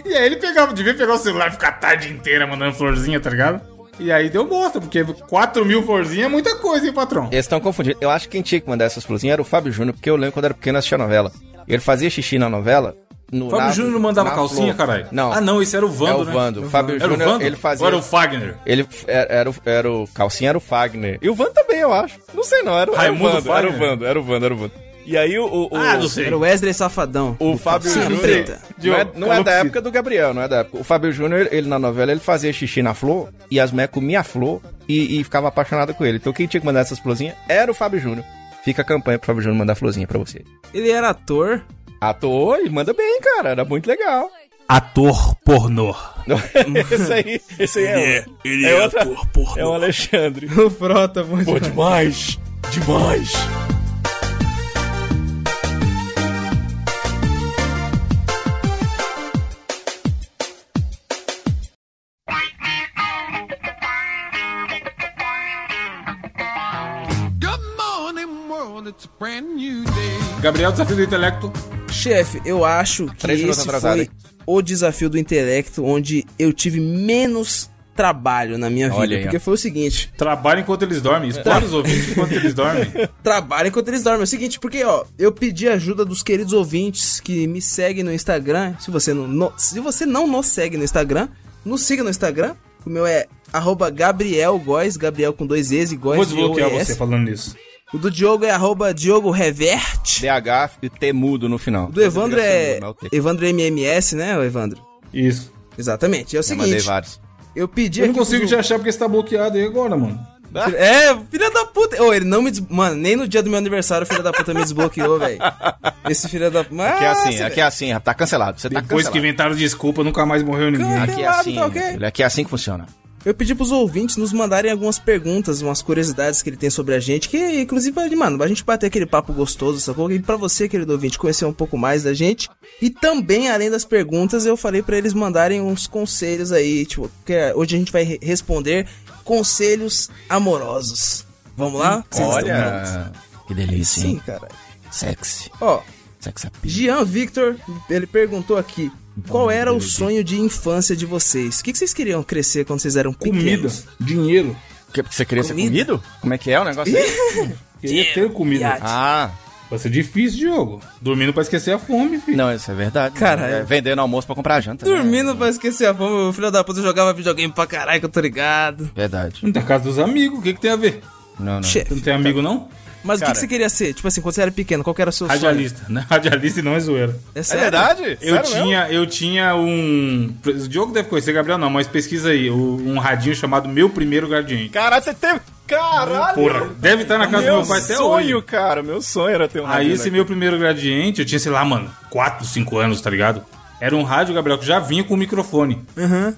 E aí ele pegava, devia pegar o celular e ficar a tarde inteira mandando florzinha, tá ligado? E aí deu bosta, porque 4 mil florzinhas é muita coisa, hein, patrão? eles estão confundindo. Eu acho que quem tinha que mandar essas florzinhas era o Fábio Júnior, porque eu lembro quando era pequeno assistia novela. Ele fazia xixi na novela. No, Fábio Júnior não mandava calcinha, caralho? Não. Ah, não, esse era o Vando, é o né? Vando. O Fábio Era o Júnior, Vando? ele fazia. Ou era o Fagner? Ele era, era, o, era o calcinha, era o Fagner. E o Vando também, eu acho. Não sei não, era, o- era o Vando, era o Fagner? Vando, era o Vando, era o Vando. E aí o, o, Ah, não sei. Era o Wesley Safadão. o Fábio Sim, Júnior. Não é, não é da época do Gabriel, não é da época. O Fábio Júnior, ele, na novela, ele fazia xixi na flor e as mulheres comiam a flor e, e ficava apaixonada com ele. Então quem tinha que mandar essas florzinhas era o Fábio Júnior. Fica a campanha pro Fábio Júnior mandar florzinha pra você. Ele era ator. Ator e manda bem, cara. Era muito legal. Ator pornô. esse aí, esse aí é, o- ele é outra- é o Alexandre. O Frota, muito Pô, demais! Demais! Good Gabriel, desafio do intelecto. Chefe, eu acho que esse atrasado, foi hein? o desafio do intelecto onde eu tive menos trabalho na minha vida. Aí, porque ó. foi o seguinte: Trabalha enquanto eles dormem. Explore os ouvintes enquanto eles dormem. trabalho enquanto eles dormem. É o seguinte, porque, ó, eu pedi ajuda dos queridos ouvintes que me seguem no Instagram. Se você não, no- se você não nos segue no Instagram, nos siga no Instagram. O meu é arroba Gabriel Góes, Gabriel com dois E's e Góes Vou de desbloquear você falando isso. O do Diogo é arroba Diogo Reverte. DH e T mudo no final. O do Evandro é. Evandro MMS, né, o Evandro? Isso. Exatamente. É o Eu mandei seguinte, vários. eu pedi Eu não consigo te achar porque você tá bloqueado aí agora, mano. É, filha da puta. Ô, ele não me des... Mano, nem no dia do meu aniversário o filho da puta me desbloqueou, velho. Esse filho da puta. Aqui é assim, aqui é assim, tá cancelado. Você tá Depois que cancelado. inventaram desculpa, nunca mais morreu ninguém. Cara, Aqui é Cancelado, assim, tá meu ok? filho. Aqui é assim que funciona. Eu pedi pros ouvintes nos mandarem algumas perguntas, umas curiosidades que ele tem sobre a gente, que inclusive, mano, a gente bater aquele papo gostoso, sacou? E pra você, querido ouvinte, conhecer um pouco mais da gente. E também, além das perguntas, eu falei pra eles mandarem uns conselhos aí, tipo, que hoje a gente vai re- responder conselhos amorosos. Vamos lá? Vocês estão prontos? Olha, que delícia, Sim, hein? cara. Sexy. Ó. Jean Victor, ele perguntou aqui, qual era o sonho de infância de vocês? O que vocês queriam crescer quando vocês eram Comida, pequenos? dinheiro. Que- Você queria ser Comida? comido? Como é que é o negócio aí? Queria ter comida. Iate. ah, Vai ser difícil, Diogo. Dormindo pra esquecer a fome, filho. não, isso é verdade. Caralho. É, vendendo almoço pra comprar janta. né? Dormindo pra esquecer a fome, o filho da puta jogava videogame pra caralho, que eu tô ligado. Verdade. Não tem a casa dos amigos, o que, que tem a ver? Não, não. Chefe. Você não tem amigo, não? Mas o que Cara. que, você queria ser? Tipo assim, quando você era pequeno, qual era o seu Radialista, né? Radialista e não é zoeira. sonho? É, É verdade? Eu Sério mesmo? tinha, eu tinha um. O Diogo deve conhecer, Gabriel não, mas pesquisa aí. Um radinho chamado Meu Primeiro Gradiente. Caralho, você teve... Caralho! Porra, deve estar na casa meu do meu pai até sonho, hoje. cara. Meu sonho era ter um Aí esse daqui. meu primeiro gradiente, eu tinha, sei lá, mano, 4, 5 anos, tá ligado? Era um rádio, Gabriel, que já vinha com microfone.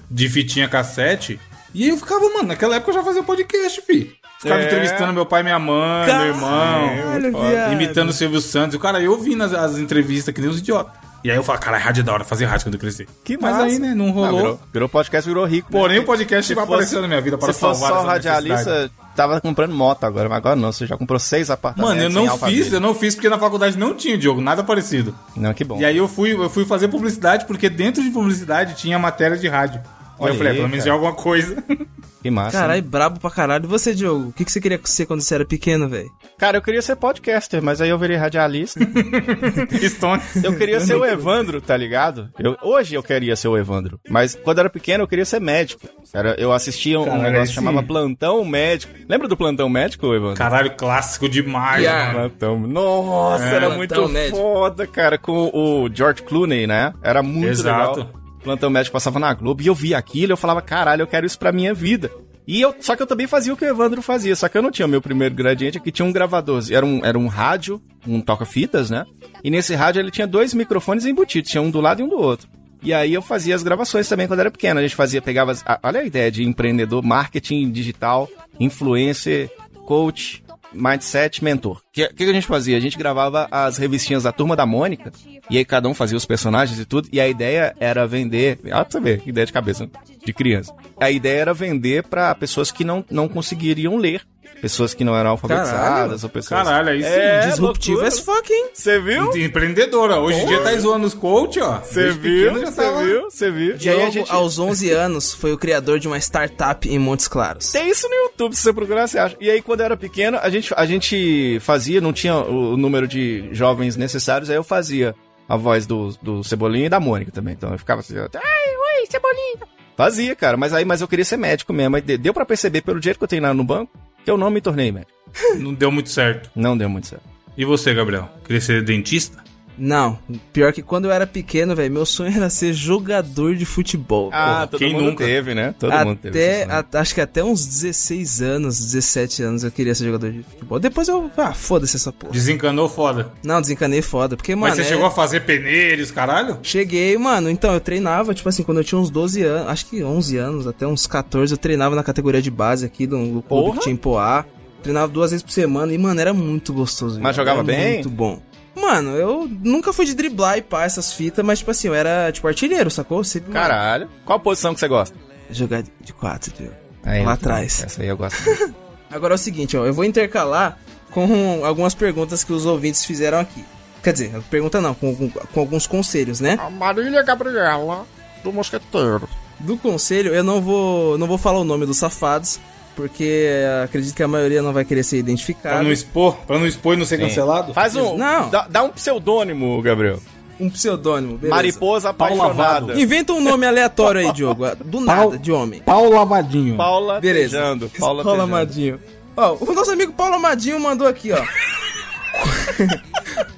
De fitinha cassete. E aí eu ficava, mano, naquela época eu já fazia podcast, fi. Ficava É. entrevistando meu pai e minha mãe, meu irmão. Caralho, viado. Imitando o Silvio Santos. E o cara, eu ouvindo as, as entrevistas que nem os idiotas. E aí eu falo, cara, rádio é da hora, fazer rádio quando eu crescer. Que Mas massa. aí, né, não rolou. virou, virou podcast, virou rico. né? Porém, o podcast vai aparecer na minha vida para Se fosse salvar só radialista, tava comprando moto agora, mas agora não, você já comprou seis apartamentos. Mano, eu não fiz, eu não fiz porque na faculdade não tinha, Diogo, nada parecido. Não, que bom. E aí eu fui, eu fui fazer publicidade porque dentro de publicidade tinha matéria de rádio. Aí Olha eu falei, aí, pelo menos é alguma coisa. Que massa. Caralho, né? brabo pra caralho. E você, Diogo? O que, que você queria ser quando você era pequeno, velho? Cara, eu queria ser podcaster, mas aí eu virei radialista. Stone. Eu queria ser o Evandro, tá ligado? Eu- hoje eu queria ser o Evandro. Mas quando eu era pequeno eu queria ser médico. Era, eu assistia um Caralho, negócio esse- que chamava Plantão Médico. Lembra do Plantão Médico, Evandro? Caralho, clássico demais, Yeah. mano. Plantão. Nossa, É. era Plantão muito Médico. foda, cara. Com o George Clooney, né? Era muito Exato. legal. Plantão Médico passava na Globo e eu via aquilo eu falava, caralho, eu quero isso pra minha vida. E eu, só que eu também fazia o que o Evandro fazia, só que eu não tinha o meu primeiro gradiente, aqui tinha um gravador, era um, era um rádio, um toca-fitas, né? E nesse rádio ele tinha dois microfones embutidos, tinha um do lado e um do outro. E aí eu fazia as gravações também quando era pequeno. A gente fazia, pegava. olha a ideia de empreendedor, marketing digital, influencer, coach, mindset, mentor. O que, que a gente fazia? A gente gravava as revistinhas da Turma da Mônica, e aí cada um fazia os personagens e tudo, e a ideia era vender. Olha pra você ver, ideia de cabeça né? de criança. A ideia era vender pra pessoas que não, não conseguiriam ler. Pessoas que não eram alfabetizadas, Caralho. ou pessoas. Caralho, aí sim. É, Disruptivo as fuck, hein? Você viu? Empreendedora. Hoje em dia tá zoando os coach, ó. Você viu? Você tava- viu? Você viu? E Diogo, a gente. aos 11 anos, foi o criador de uma startup em Montes Claros. Tem isso no YouTube, se você procurar, você acha. E aí, quando eu era pequeno, a gente, a gente fazia, não tinha o número de jovens necessários, aí eu fazia a voz do, do Cebolinha e da Mônica também. Então eu ficava assim, ai, oi, Cebolinha. Fazia, cara, mas aí mas eu queria ser médico mesmo. Aí de- deu pra perceber pelo dinheiro que eu tenho lá no banco eu não me tornei médico. Não deu muito certo. Não deu muito certo. E você, Gabriel? Queria ser dentista? Não, pior que quando eu era pequeno, velho, meu sonho era ser jogador de futebol. Ah, Porra, todo quem mundo nunca? teve, né? Todo mundo teve. até, esse sonho. a- acho que até uns 16 anos, 17 anos eu queria ser jogador de futebol. Depois eu, ah, foda-se essa porra. Desencanou foda. Não, desencanei foda, porque, mano, Mas você é- chegou a fazer peneiros, caralho? Cheguei, mano, então eu treinava, tipo assim, quando eu tinha uns 12 anos, acho que 11 anos, até uns 14, eu treinava na categoria de base aqui do, do clube que tinha em Poá. Treinava duas vezes por semana e, mano, era muito gostoso. Mas velho. jogava Era bem? Muito bom. Mano, eu nunca fui de driblar e pá essas fitas, mas, tipo assim, eu era, tipo, artilheiro, sacou? Sempre, mano, Caralho. Qual posição que você gosta? jogar de- de quatro, viu? Aí, Lá atrás. Essa aí eu gosto. muito. Agora é o seguinte, ó, eu vou intercalar com algumas perguntas que os ouvintes fizeram aqui. Quer dizer, pergunta não, com, com, com alguns conselhos, né? A Marília Gabriela, do Mosqueteiro. Do conselho, eu não vou, não vou falar o nome dos safados, porque acredito que a maioria não vai querer ser Pra identificado. não expor, pra não expor e não ser cancelado? Faz um. Não. Dá, dá um pseudônimo, Gabriel. Um pseudônimo, beleza. Mariposa apaixonada. Inventa um nome aleatório aí, Diogo. Do nada, de homem. Pau lavadinho. Paula Beleza. Tejando. Paula Paulo. Amadinho. Ó, o nosso amigo Paulo Amadinho mandou aqui, ó.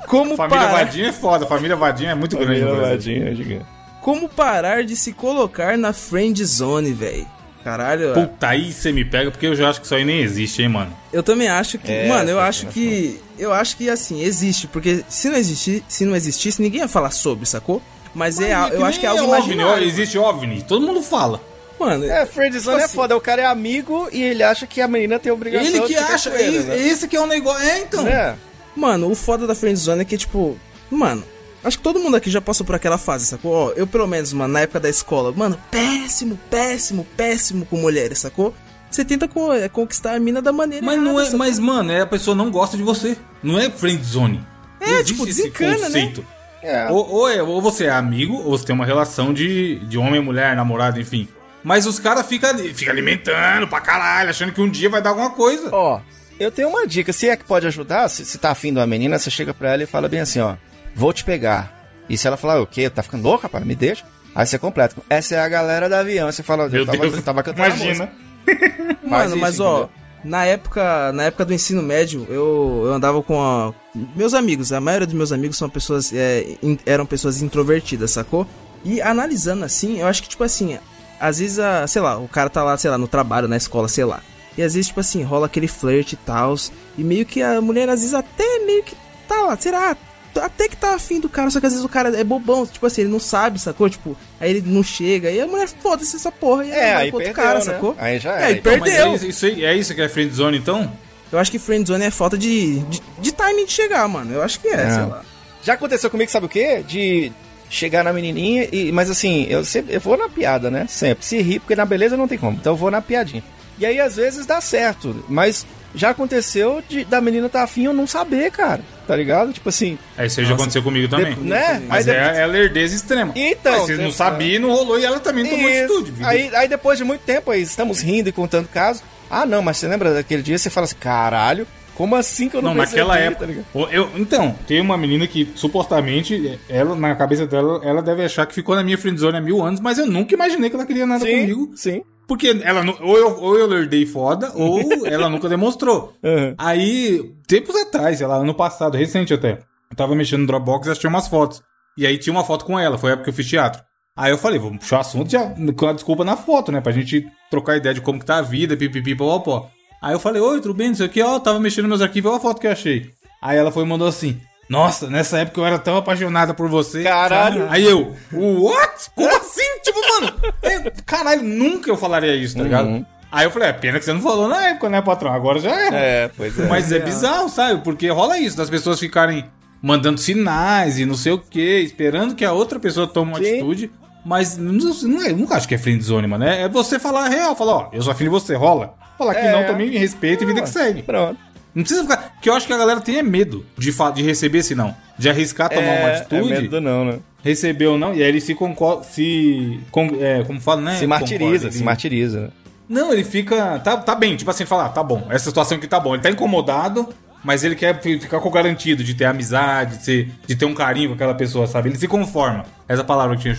Como Família parar, Vadinho é foda. Família Vadinho é muito grande. no Família. Vadinho, é gigante. como parar de se colocar na friend zone, velho. Caralho, ó. Puta, aí você me pega, porque eu já acho que isso aí nem existe, hein, mano. Eu também acho que, É, mano, eu acho que, eu acho que assim existe, porque se não existir, se não existisse, ninguém ia falar sobre, sacou? Mas, é, a- eu acho que é algo OVNI, ó, imaginário. Existe OVNI, todo mundo fala. Mano, É, friendzone é assim, foda. O cara é amigo e ele acha que a menina tem obrigação Ele de que ficar acha, com ele, é- né? esse que é o negócio. É, então. É. Mano, o foda da friendzone é que, tipo, mano, acho que todo mundo aqui já passou por aquela fase, sacou? Ó, eu, pelo menos, mano, na época da escola, mano, péssimo, péssimo, péssimo com mulheres, sacou? Você tenta co- é, conquistar a mina da maneira Mas não errada, é, sacou? mas mano, é a pessoa não gosta de você. Não é friend zone. É, Não existe tipo, esse desencana, né? conceito. É. Ou, ou, é- ou você é amigo, ou você tem uma relação de, de homem, mulher, namorado, enfim. Mas os caras ficam fica alimentando pra caralho, achando que um dia vai dar alguma coisa. Ó, eu tenho uma dica. Se é que pode ajudar, se, se tá afim de uma menina, você chega pra ela e fala bem assim, ó. Vou te pegar. E se ela falar, o quê? Tá ficando louca, rapaz? Me deixa. Aí você completa. Essa é a galera do avião. Você fala, Meu eu tava, eu tava cantando imagina. Mano, isso, mas ó, na época, na época do ensino médio, eu, eu andava com a- meus amigos. A maioria dos meus amigos são pessoas, é, in- eram pessoas introvertidas, sacou? E analisando assim, eu acho que tipo assim, às vezes, a, sei lá, o cara tá lá, sei lá, no trabalho, na escola, sei lá. E às vezes, tipo assim, rola aquele flerte e tal. E meio que a mulher, às vezes, até meio que tá lá, será? Até que tá afim do cara, só que às vezes o cara é bobão, tipo assim, ele não sabe, sacou? Tipo, aí ele não chega, e a mulher foda-se essa porra, e É, aí perdeu, cara, né? sacou? Aí já É, aí então. perdeu. Mas é isso, é isso que é friend zone, então? Eu acho que friendzone é falta de, de, de timing de chegar, mano. Eu acho que é, É. sei lá. Já aconteceu comigo, sabe o quê? De chegar na menininha e. Mas assim, eu sempre eu vou na piada, né? Sempre. Se rir, porque na beleza não tem como. Então eu vou na piadinha. E aí, às vezes, dá certo. Mas já aconteceu de, da menina tá afim eu não saber, cara. Tá ligado? Tipo assim. É, isso aí já aconteceu comigo também. de- né? Mas Aí é, é lerdeza extrema. Então, Mas você não sabia e não rolou e ela também tomou Isso. atitude. viu? Aí, aí depois de muito tempo, aí estamos rindo e contando casos. Ah, não, mas você lembra daquele dia? Você fala assim, caralho, como assim que eu não, Não, naquela época. tá ligado? o- eu, então, tem uma menina que supostamente, ela, na cabeça dela, ela deve achar que ficou na minha friendzone há mil anos, mas eu nunca imaginei que ela queria nada comigo. sim. Porque ela, ou, eu, ou eu lerdei foda, ou ela nunca demonstrou. Uhum. Aí, tempos atrás, sei lá, ano passado, recente até, eu tava mexendo no Dropbox e achei umas fotos. E aí tinha uma foto com ela, foi a época que eu fiz teatro. Aí eu falei, vamos puxar o assunto já, com a desculpa na foto, né? Pra gente trocar ideia de como que tá a vida, pipipi, pó. Aí eu falei, oi, tudo bem, não sei o que, ó, tava mexendo nos meus arquivos, olha a foto que eu achei. Aí ela foi e mandou assim, nossa, nessa época eu era tão apaixonada por você. Caralho. Aí eu, what? Como assim? Tipo, mano, é, caralho, nunca eu falaria isso, tá ligado? Uhum. Aí eu falei, é pena que você não falou na época, né, patrão? Agora já era. É, pois é. Mas é bizarro, sabe? Porque rola isso, das pessoas ficarem mandando sinais e não sei o que, esperando que a outra pessoa tome uma Sim. atitude. Mas não, não é, nunca acho que é friendzone, mano. É, é você falar a real, falar, ó, eu sou afim de você, rola. Falar que É. não também, respeito e vida que segue. Pronto. Não precisa ficar. Que eu acho que a galera tem é medo de, de receber esse não. De arriscar tomar uma É, é atitude, medo do não, né? receber ou não, e aí ele se concorda. Se. con- é, como fala, né? Se martiriza, Concorda, se martiriza. né? não, ele fica. Tá, tá bem, tipo assim, falar, ah, tá bom, essa situação aqui tá bom. Ele tá incomodado, mas ele quer fi- ficar com o garantido de ter amizade, de, ser, de ter um carinho com aquela pessoa, sabe? Ele se conforma. Essa palavra que tinha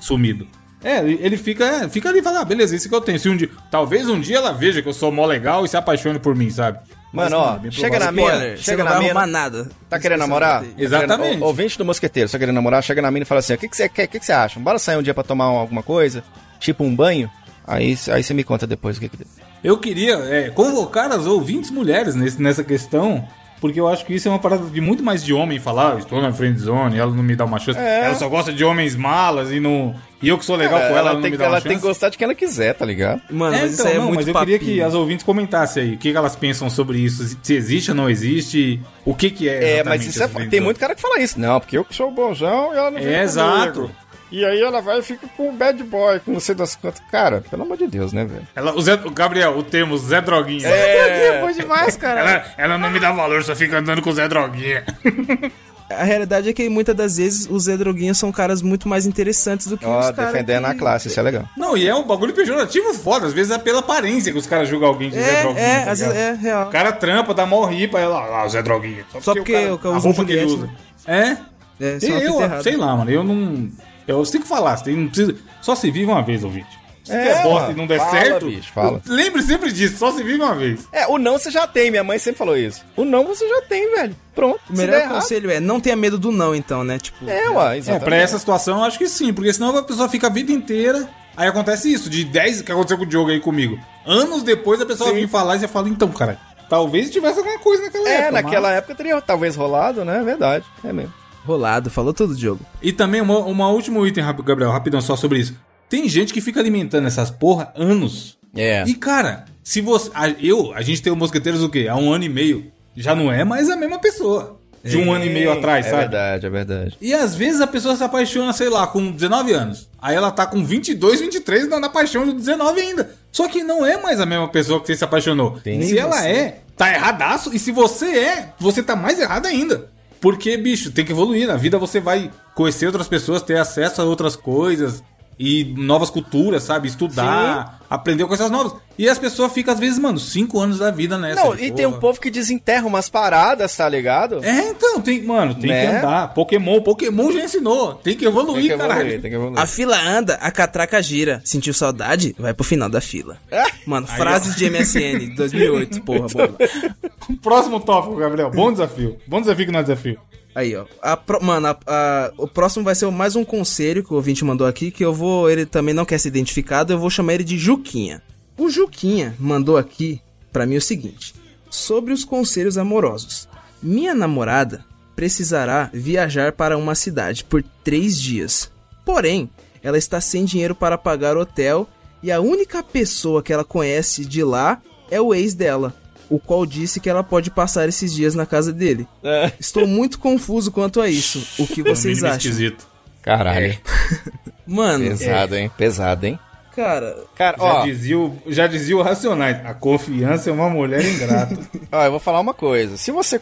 sumido. É, ele ele fica, é, fica ali e fala, ah, beleza, isso que eu tenho. Se um dia, talvez um dia ela veja que eu sou mó legal e se apaixone por mim, sabe? Mano, ó, chega na mina, chega na mina. nada. Tá querendo namorar? Exatamente. O, ouvinte do mosqueteiro, você tá querendo namorar, chega na mina e fala assim: o que, que você quer? O que, que você acha? Bora sair um dia pra tomar alguma coisa? Tipo um banho? Aí, aí você me conta depois o que que deu. Eu queria é, convocar as ouvintes mulheres nesse, nessa questão, porque eu acho que isso é uma parada de muito mais de homem falar, "Ah, estou na friend zone, ela não me dá uma chance. É. Ela só gosta de homens malas e não. E eu que sou legal com ela, ela não tem, me dá uma ela chance. tem que gostar de quem ela quiser, tá ligado? Mano, É, mas então, isso aí é não, muito mas eu papinho. queria que as ouvintes comentassem aí o que que elas pensam sobre isso, se existe ou não existe, o que que é. É, mas isso é, tem muito cara que fala isso. Não, porque eu que sou bonzão e ela não É, exato. comigo. E aí ela vai e fica com o bad boy, com não sei das quantas. Cara, pelo amor de Deus, né, velho? Ela, o, Zé, o Gabriel, o termo Zé Droguinha. É, Foi demais, cara. Ela, ela não me dá valor, só fica andando com o Zé Droguinha. A realidade é que muitas das vezes os Zé Droguinhas são caras muito mais interessantes do que ó, os caras. defendendo a que- classe, isso é legal. Não, e é um bagulho pejorativo foda. Às vezes é pela aparência que os caras julgam alguém de Zé É, Droguinha. é, tá às vezes é real. O cara trampa, dá mó ripa, ela lá, o Zé Droguinha. Só porque o cara a usa roupa que ele Juliette, usa. É? É, E uma fita eu, sei lá, mano, eu não. Eu sei que falar, você não precisa. Só se vive uma vez, ouvinte. Se É, der bosta e não der fala, certo. bicho, fala. Lembre sempre disso, só se vive uma vez. É, o não você já tem, minha mãe sempre falou isso. O não você já tem, velho. Pronto. O melhor der errado- conselho é não tenha medo do não, então, né? Tipo, É, ué, É, exatamente. pra essa situação eu acho que sim, porque senão a pessoa fica a vida inteira. Aí acontece isso, de 10 que aconteceu com o Diogo aí comigo. Anos depois a pessoa Sim. vem falar e você fala, então, cara, talvez tivesse alguma coisa naquela É, época. naquela mas- época teria talvez rolado, né? É verdade. É mesmo. Rolado, falou tudo, Diogo. E também uma, uma último item, Gabriel, rapidão, só sobre isso. Tem gente que fica alimentando essas porra anos. É. E, cara, se você. a- eu, a gente tem o Mosqueteiros o quê? Há um ano e meio. Já não é mais a mesma pessoa. De um ano e meio atrás, É sabe? verdade, é verdade. E às vezes a pessoa se apaixona, sei lá, com 19 anos. Aí ela tá com 22, 23 na, na paixão de 19 ainda. Só que não é mais a mesma pessoa que você se apaixonou. Sim. se ela é, tá erradaço. E se você é, você tá mais errado ainda. Porque, bicho, tem que evoluir. Na vida você vai conhecer outras pessoas, ter acesso a outras coisas. E novas culturas, sabe? Estudar, aprender coisas novas. E as pessoas ficam, às vezes, mano, 5 anos da vida nessa. Não, e tem um porra. povo que desenterra umas paradas, tá ligado? É, então, tem, mano, tem Né? que andar. Pokémon, Pokémon já ensinou. Tem que evoluir, Tem que caralho. evoluir, tem que evoluir. A fila anda, a catraca gira. Sentiu saudade? Vai pro final da fila. Mano, frases de MSN 2008, porra, boa. Próximo tópico, Gabriel. Bom desafio. Bom desafio que não é desafio. Aí, ó. A Mano, a- a- o próximo vai ser mais um conselho que o ouvinte mandou aqui, que eu vou. Ele também não quer ser identificado, eu vou chamar ele de Juquinha. O Juquinha mandou aqui pra mim o seguinte: sobre os conselhos amorosos. Minha namorada precisará viajar para uma cidade por três dias. Porém, ela está sem dinheiro para pagar hotel e a única pessoa que ela conhece de lá é o ex dela, o qual disse que ela pode passar esses dias na casa dele. É. Estou muito confuso quanto a isso. O que vocês No mínimo acham? esquisito. Caralho. Mano, Pesado, hein? Pesado, hein? cara, Cara, Já, ó, dizia o, já dizia o Racionais. A confiança é uma mulher ingrata. ó, eu vou falar uma coisa. Se você.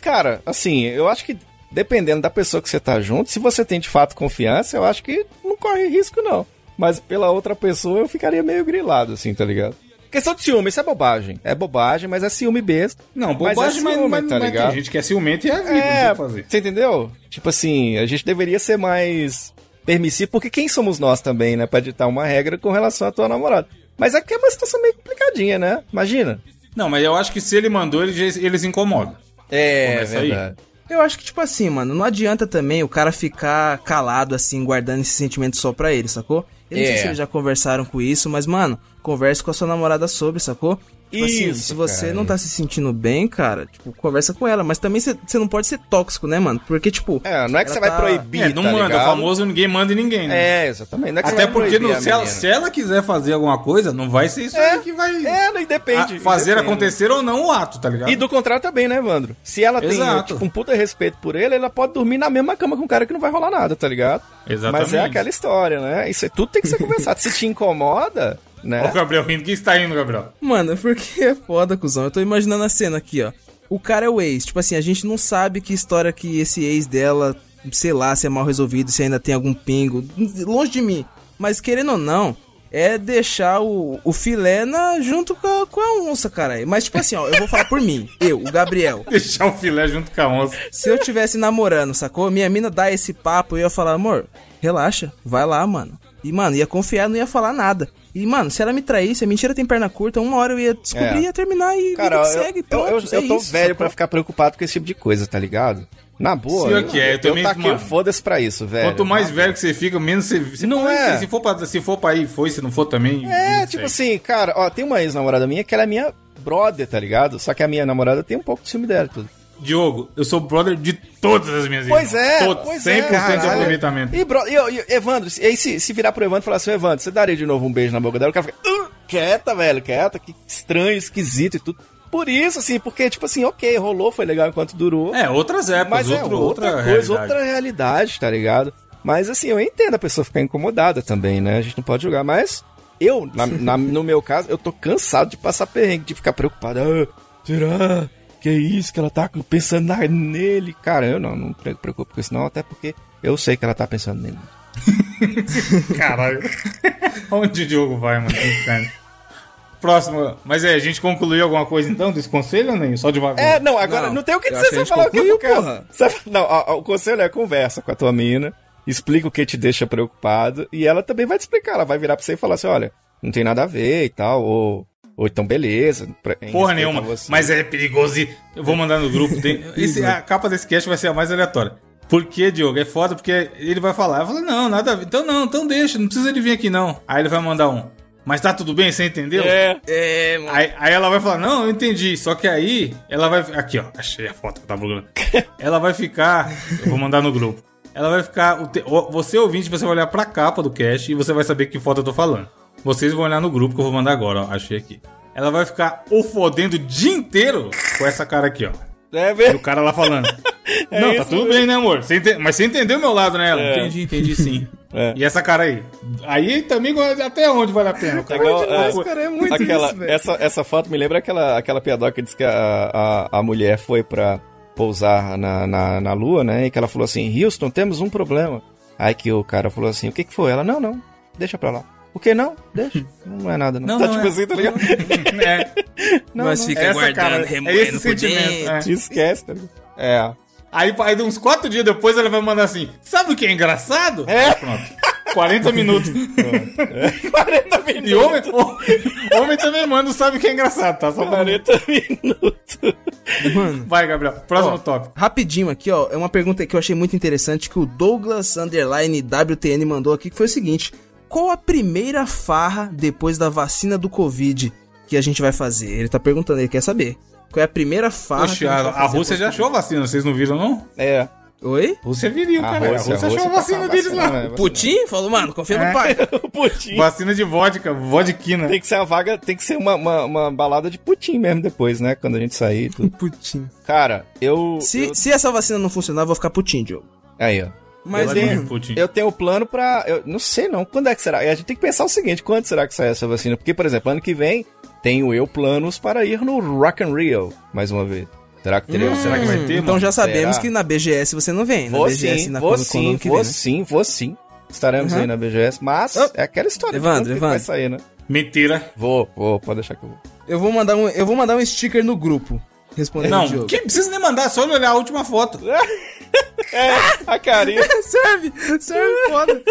Cara, assim, eu acho que dependendo da pessoa que você tá junto, se você tem de fato confiança, eu acho que não corre risco, não. Mas pela outra pessoa eu ficaria meio grilado, assim, tá ligado? Questão de ciúme, isso é bobagem. É bobagem, mas é ciúme besta. Não, bobagem, mas, é ciúme, mas, tá mas ligado? tem gente que é ciumento e é não É, fazer. você entendeu? Tipo assim, a gente deveria ser mais permissivo, porque quem somos nós também, né, pra ditar uma regra com relação à tua namorada. Mas aqui é uma situação meio complicadinha, né? Imagina. Não, mas eu acho que se ele mandou, ele, já- eles incomodam. É, Começa aí. verdade. eu acho que, tipo assim, mano, não adianta também o cara ficar calado, assim, guardando esse sentimento só pra ele, sacou? Eu não sei É. se eles já conversaram com isso, mas, mano, converse com a sua namorada sobre, sacou? Tipo assim, Isso, se você cara. não tá se sentindo bem, cara, tipo, conversa com ela. Mas também você não pode ser tóxico, né, mano? Porque, tipo. É, não é que você vai tá- proibir, É, não tá manda. ligado? O famoso ninguém manda em ninguém, né? É, exatamente. Não é Até porque no- se, ela, se ela quiser fazer alguma coisa, não vai ser isso É, aí que vai É, não, e depende. fazer depende. acontecer ou não o ato, tá ligado? E do contrário também, né, Evandro? Se ela tem Exato. tipo, um puta respeito por ele, ela pode dormir na mesma cama com um cara que não vai rolar nada, tá ligado? Exatamente. Mas é aquela história, né? Isso é, tudo tem que ser conversado. Se te incomoda, né? Ó o Gabriel rindo. Quem está indo, Gabriel? Mano, porque é foda, cuzão. Eu tô imaginando a cena aqui, ó. O cara é o ex. Tipo assim, a gente não sabe que história que esse ex dela, sei lá, se é mal resolvido, se ainda tem algum pingo. Longe de mim. Mas querendo ou não, é deixar o, o filé na, junto com a, com a onça, cara. Mas tipo assim, ó, eu vou falar por mim. Eu, o Gabriel. Deixar o filé junto com a onça. Se eu tivesse namorando, sacou? Minha mina dá esse papo, eu ia falar, amor, relaxa, vai lá, mano. E, mano, ia confiar, não ia falar nada. E, mano, se ela me traísse, a mentira tem perna curta, uma hora eu ia descobrir, É. ia terminar e Cara, vida eu, que segue, eu, pronto, eu, é eu tô isso, velho pra ficar preocupado com esse tipo de coisa, tá ligado? Na boa, Sim, ok, eu também, taquei mano. o foda-se pra isso, velho. Quanto mais Na velho que você fica, menos você. você Não é. Se for, pra, se for pra ir, foi. Se não for também. É, tipo sei. assim, cara, ó, tem uma ex-namorada minha que ela é minha brother, tá ligado? Só que a minha namorada tem um pouco de ciúme dela e tudo. Diogo, eu sou brother de todas as minhas Pois irmãs. é, pois 100% é, de caralho. aproveitamento. E, bro, e, e, Evandro, e aí se, se virar pro Evandro e falar assim, Evandro, você daria de novo um beijo na boca dela? O cara fica, "Ah, quieta, velho, quieta, que estranho, esquisito e tudo. Por isso, assim, porque, tipo assim, ok, rolou, foi legal enquanto durou. É, outras épocas, mas é outro, outra, outra, coisa, realidade. outra realidade, tá ligado? Mas assim, eu entendo a pessoa ficar incomodada também, né? A gente não pode julgar, mas eu, na- na- no meu caso, eu tô cansado de passar perrengue, de ficar preocupado. Ah, será que é isso que ela tá pensando nele? Cara, eu não, não me preocupo com isso não, até porque eu sei que ela tá pensando nele. Caralho. Onde o Diogo vai, mano? Próximo. Mas é, a gente concluiu alguma coisa então desse conselho ou nem? Só devagar. É, não, agora não, Não, tem o que eu dizer, você falar o que concluiu, tu quer. porra. Você- Não, a- a- o conselho é conversa com a tua mina, explica o que te deixa preocupado, e ela também vai te explicar, ela vai virar pra você e falar assim, olha, não tem nada a ver e tal, ou, ou então beleza. pra- Porra nenhuma. você. Mas é perigoso. e- Eu vou mandar no grupo. Tem... Esse, a capa desse cast vai ser a mais aleatória. Por que, Diogo? É foda porque ele vai falar. Eu falo, não, nada a ver. Então não, então deixa, não precisa ele vir aqui não. Aí ele vai mandar um. Mas tá tudo bem, você entendeu? É, É, mano. Aí, aí ela vai falar, não, eu entendi. Só que aí ela vai. Aqui, ó. Achei a foto que eu tava procurando. Ela vai ficar. Eu vou mandar no grupo. Ela vai ficar. Você ouvinte, você vai olhar pra capa do cast e você vai saber que foto eu tô falando. Vocês vão olhar no grupo que eu vou mandar agora, ó. Achei aqui. Ela vai ficar o fodendo o dia inteiro com essa cara aqui, ó. é E o mesmo. cara lá falando. não, tá tudo bem, né, amor? Você ente- Mas você entendeu meu lado, né? Ela? É. Entendi, entendi sim. É. E essa cara aí? Aí também até onde vale a pena? O É cara é, Pô, cara, é muito aquela, isso, essa, essa foto me lembra aquela, aquela piadoca que diz que a, a, a mulher foi pra pousar na, na, na lua, né? E que ela falou assim, Houston, temos um problema. Aí que o cara falou assim, o que que foi? Ela, não, não, deixa pra lá. O que não? Deixa. Não é nada, não. Não, tá não tipo é. assim, tá ligado? É. Não, Mas não. fica Essa, guardando, cara, é remoendo esse por sentimento. dentro. é. Te esquece, tá ligado? É. Aí, aí, uns quatro dias depois, ela vai mandar assim: Sabe o que é engraçado? É. Pronto. 40 minutos. 40 minutos. E homem, homem também manda, sabe o que é engraçado, tá? Só pra... 40 minutos. Mano. Vai, Gabriel. Próximo Ó, tópico. Rapidinho aqui, ó, é uma pergunta que eu achei muito interessante que o Douglas Underline WTN mandou aqui, que foi o seguinte: Qual a primeira farra depois da vacina do Covid que a gente vai fazer? Ele tá perguntando, ele quer saber. Qual é a primeira farra que a, a, Rússia já achou a vacina, vocês não viram, não? É. Oi? Rússia viril, A cara. A Rússia- Rússia, achou a Rússia vacina tá deles vacinando, lá. né? Putin? Falou, mano, confia É. no pai. O Putin. Vacina de vodka, vodquina. Tem que ser uma vaga, tem que ser uma, uma, uma balada de Putin mesmo depois, né? Quando a gente sair tudo. Putin. Cara, eu. Se, eu- se essa vacina não funcionar, eu vou ficar Putin, Diogo. Aí, ó. Mas, eu, eu tenho o plano pra. Eu não sei não. Quando é que será? A gente tem que pensar o seguinte: quando será que sai essa vacina? Porque, por exemplo, ano que vem tenho eu planos para ir no Rock and Rio mais uma vez. Será que teremos? será que vai ter, Então mano? já sabemos Será? que na BGS você não vem. Na Vou BGS sim, na vou Comic sim, vou vem, né? sim, vou sim. Estaremos Uhum. aí na BGS, mas Oh. é aquela história. Evandro, que vai Evandro. sair, né? Mentira. Vou, vou, pode deixar que eu vou. Eu vou mandar um, eu vou mandar um sticker no grupo. Respondendo o Não, Diogo. que precisa nem mandar, só olhar a última foto. É, a carinha. serve, serve foda.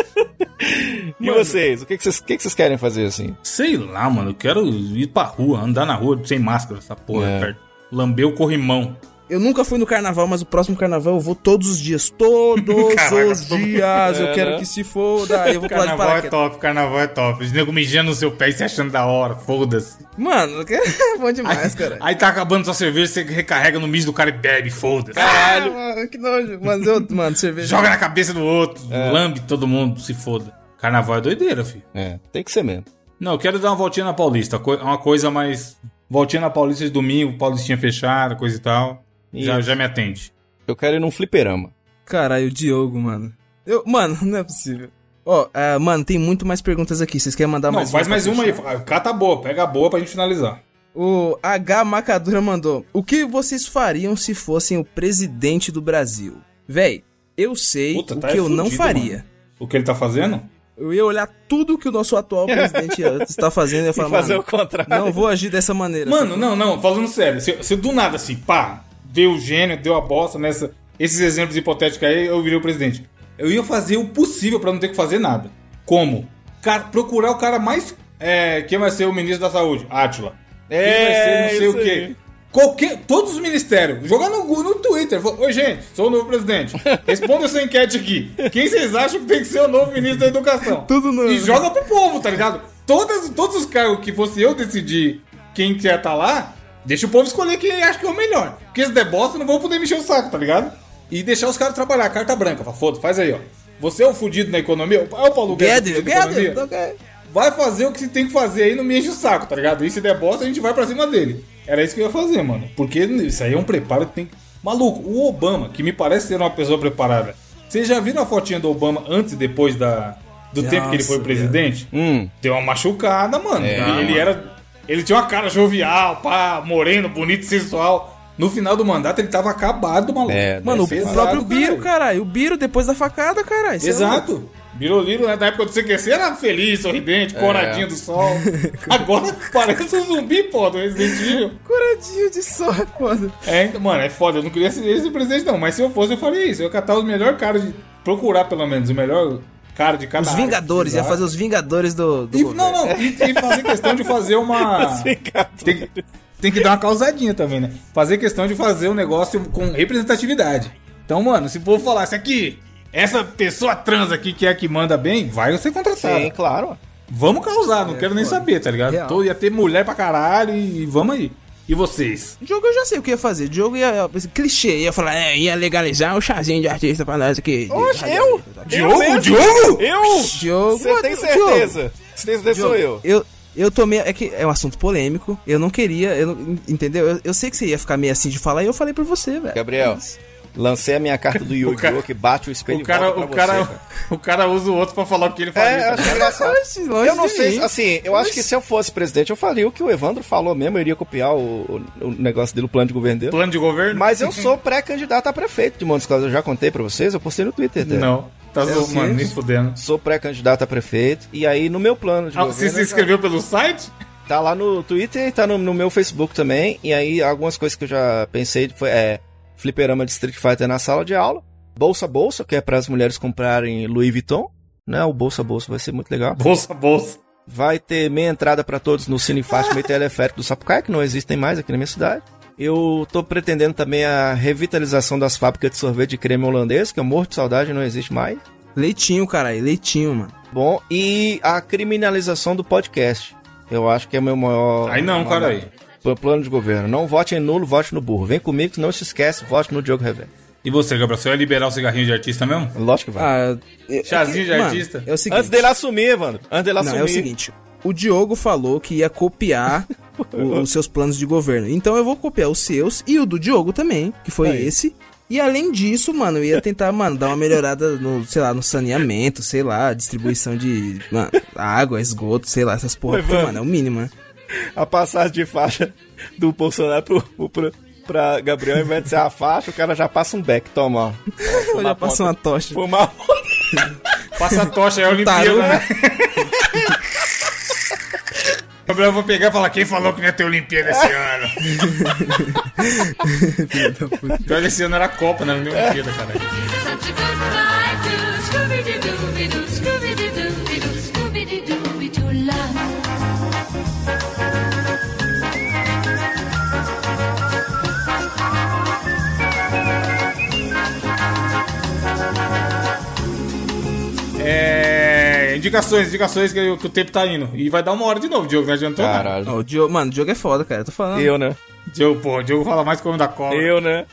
E vocês? O que, que, vocês, o que, que vocês querem fazer assim? Sei lá, mano, eu quero ir pra rua, andar na rua sem máscara, essa porra, É. cara. Lamber o corrimão. Eu nunca fui no carnaval, mas o próximo carnaval eu vou todos os dias. Todos Caraca, os dias. Eu É, quero que se foda. Eu vou pular de Carnaval é top, carnaval é top. Os nego mijando no seu pé e se achando da hora, foda-se. Mano, é bom demais, cara. Aí tá acabando sua cerveja, você recarrega no mijo do cara e bebe, foda-se. Ah, mano, que nojo. Mas eu, mano, cerveja. Joga na cabeça do outro, É. lambe todo mundo, se foda. Carnaval é doideira, filho. É, tem que ser mesmo. Não, eu quero dar uma voltinha na Paulista, uma coisa mais... Voltinha na Paulista de domingo, Paulistinha fechada, coisa e tal. Já, já me atende. Eu quero ir num fliperama. Caralho, o Diogo, mano. Eu, mano, não é possível. Ó, ah, mano, tem muito mais perguntas aqui. Vocês querem mandar Não, mais faz pra mais uma aí. fechar? Cata a boa, pega a boa pra gente finalizar. O H Macadura mandou: O que vocês fariam se fossem o presidente do Brasil? Véi, eu sei Puta, o tá que eu fudido, não faria. mano. O que ele tá fazendo? Eu ia olhar tudo que o nosso atual presidente está fazendo e ia E falar, fazer mano, o contrário. não vou agir dessa maneira. Mano, não, não, falando sério. Se, se do nada assim, pá, deu o gênio, deu a bosta nessa. Esses exemplos hipotéticos aí, eu virei o presidente. Eu ia fazer o possível pra não ter que fazer nada. Como? Cara, procurar o cara mais. É, quem vai ser o ministro da saúde? Átila. Quem vai ser não sei o quê. aí. Qualquer, todos os ministérios. Jogar no, no Twitter. Fala, Oi, gente, sou o novo presidente. Responda essa enquete aqui. Quem vocês acham que tem que ser o novo ministro da educação? Tudo novo. E joga pro povo, tá ligado? Todas, todos os cargos que fosse eu decidir quem quer tá lá, deixa o povo escolher quem acha que é o melhor. Porque se der bosta, não vão poder mexer o saco, tá ligado? E deixar os caras trabalhar, carta branca. Fala, foda, faz aí, ó. Você é o fudido na economia? É o Paulo Guedes. Guedes. Vai fazer o que se tem que fazer aí, não me enche o saco, tá ligado? E se der bosta, a gente vai pra cima dele. Era isso que eu ia fazer, mano. Porque isso aí é um preparo que tem. Maluco, o Obama, que me parece ser uma pessoa preparada. Vocês já viram a fotinha do Obama antes e depois da, do tempo que ele foi Nossa, presidente? Hum, Deu uma machucada, mano. É. ele era. Ele tinha uma cara jovial, pá, moreno, bonito, sensual. No final do mandato ele tava acabado, maluco. É, Mano, o próprio Biro, caralho. caralho. O Biro depois da facada, caralho. É. Exato. Biroliro, né, na época do CQC, era feliz, É. sorridente, coradinho do sol. Agora parece um zumbi, pô, do Resident Evil. Curadinho de sol, foda. É, então, mano, é foda. Eu não queria ser esse presidente, não. Mas se eu fosse, eu faria isso. Eu ia catar os melhores caras de. Procurar, pelo menos, o melhor cara de cada Os área Vingadores, ia fazer os Vingadores do, do E, governo. não, não, e, e fazer questão de fazer uma. tem, que- tem que dar uma causadinha também, né? Fazer questão de fazer um negócio com representatividade. Então, mano, se o povo falasse aqui, essa pessoa trans aqui que é a que manda bem, vai ser contratada. sim, claro. Vamos causar, não quero nem foda. saber, tá ligado? Real. Tô- ia ter mulher pra caralho e vamos aí. E vocês? Diogo eu já sei o que ia fazer. Diogo ia. Clichê, ia falar, é, ia legalizar o chazinho de artista pra nós aqui. Oxe, eu? Diogo? mesmo? Diogo? Eu? Diogo, Você tem Diogo. certeza? Você tem certeza sou eu. Eu, eu tomei. É que é um assunto polêmico. Eu não queria. Eu não- entendeu? Eu, eu sei que você ia ficar meio assim de falar e eu falei por você, velho. Gabriel, lancei a minha carta do Yu-Gi-Oh! cara- que bate o espelho O e cara, o, cara, você, o cara usa o outro pra falar o que ele faria. É, acho engraçado. Eu não sei, assim, eu acho que se eu fosse presidente, eu faria o que o Evandro falou mesmo, eu iria copiar o, o- negócio dele, o plano de governo dele. Plano de governo? Mas eu sou pré-candidato a prefeito de Montes Claros, eu já contei pra vocês, eu postei no Twitter até. Não. Tá É zoando, quê? mano, nem fudendo. Sou pré-candidato a prefeito, e aí no meu plano de Ah, você governo... se inscreveu pelo site? Tá lá no Twitter e tá no, no meu Facebook também. E aí, algumas coisas que eu já pensei foi é, fliperama de Street Fighter na sala de aula. Bolsa Bolsa, que é para as mulheres comprarem Louis Vuitton. Né? O Bolsa Bolsa vai ser muito legal. Bolsa, bolsa. Vai ter meia entrada para todos no Cine Fátima e Teleférico do Sapucaia, que não existem mais aqui na minha cidade. Eu tô pretendendo também a revitalização das fábricas de sorvete de creme holandês, que eu morro de saudade, não existe mais. Leitinho, caralho. Leitinho, mano. Bom, e a criminalização do podcast. Eu acho que é o meu maior. Aí não, cara, aí. P- Plano de governo. Não vote em nulo, vote no burro. Vem comigo, não se esquece, vote no Diogo Rever. E você, Gabriel, você vai liberar o cigarrinho de artista mesmo? Lógico que vai. Ah, é- Chazinho de mano, artista? É o seguinte. Antes dele assumir, Evandro. Antes dele Não, assumir. é o seguinte. O Diogo falou que ia copiar o- os seus planos de governo. Então eu vou copiar os seus e o do Diogo também, que foi Aí. esse. E além disso, mano, eu ia tentar, mano, dar uma melhorada no, sei lá, no saneamento, sei lá, distribuição de mano, água, esgoto, sei lá, essas porra, porque, mano, é o mínimo, né? A passagem de faixa do Bolsonaro pro, pro, pra Gabriel, ao invés de ser a faixa, o cara já passa um beck, toma, ó. já passa uma tocha. Fumar. passa a tocha, é a Olimpíada, né? Gabriel, eu vou pegar e falar quem falou que não ia ter Olimpíada esse ano. Pior esse ano era a Copa, não era nem Olimpíada, cara. É, indicações, indicações que, que, o tempo tá indo. E vai dar uma hora de novo, Diogo, não adiantou? Caralho. Não, o Diogo, mano, o Diogo é foda, cara, eu tô falando. Eu, né? Diogo, pô, o Diogo fala mais como da cobra. Eu, né?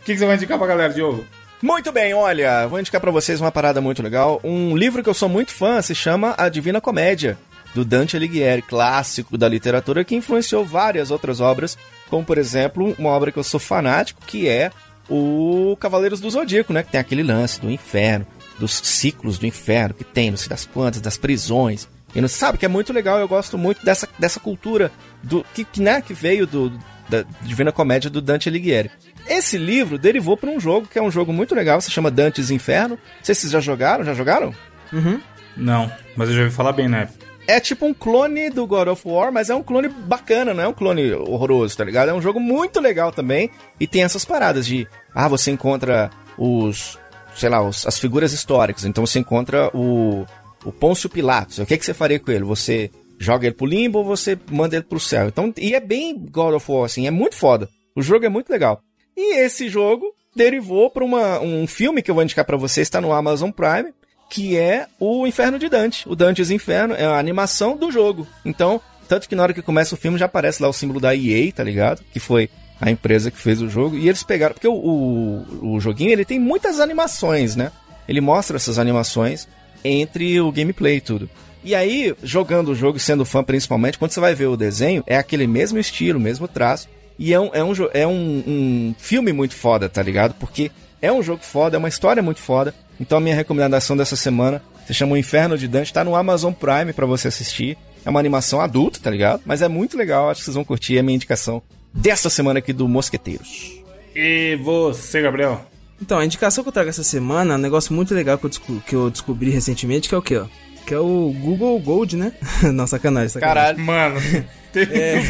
O que, que você vai indicar pra galera, Diogo? Muito bem, olha, vou indicar para vocês uma parada muito legal. Um livro que eu sou muito fã se chama A Divina Comédia, do Dante Alighieri, clássico da literatura que influenciou várias outras obras, como por exemplo, uma obra que eu sou fanático, que é o Cavaleiros do Zodíaco, né, que tem aquele lance do inferno, dos ciclos do inferno que tem, não sei das quantas, das prisões. E não sabe que é muito legal, eu gosto muito dessa, dessa cultura do que, né, que veio do, da Divina Comédia do Dante Alighieri. Esse livro derivou para um jogo que é um jogo muito legal, se chama Dante's Inferno. Não sei se vocês já jogaram, já jogaram? Uhum. Não, mas eu já ouvi falar bem na época. É tipo um clone do God of War, mas é um clone bacana, não é um clone horroroso, tá ligado? É um jogo muito legal também. E tem essas paradas de. Ah, você encontra os. Sei lá, os, as figuras históricas. Então você encontra o. O Pôncio Pilatos. O que, que você faria com ele? Você joga ele pro limbo ou você manda ele pro céu? Então, e é bem God of War, assim, é muito foda. O jogo é muito legal. E esse jogo derivou para um filme que eu vou indicar para vocês, está no Amazon Prime, que é o Inferno de Dante. O Dante's Inferno é a animação do jogo. Então, tanto que na hora que começa o filme já aparece lá o símbolo da EA, tá ligado? Que foi a empresa que fez o jogo. E eles pegaram. Porque o, o, o joguinho ele tem muitas animações, né? Ele mostra essas animações entre o gameplay e tudo. E aí, jogando o jogo, sendo fã principalmente, quando você vai ver o desenho, é aquele mesmo estilo, mesmo traço. E é um, é um, é um, um filme muito foda, tá ligado? Porque é um jogo foda, é uma história muito foda. Então a minha recomendação dessa semana se chama O Inferno de Dante, tá no Amazon Prime para você assistir. É uma animação adulta, tá ligado? Mas é muito legal, acho que vocês vão curtir. É a minha indicação dessa semana aqui do Mosqueteiros. E você, Gabriel? Então, a indicação que eu trago essa semana é um negócio muito legal que eu, que eu descobri recentemente, que é o quê, ó? Que é o Google Gold, né? Não, sacanagem, sacanagem. Caralho, mano. É.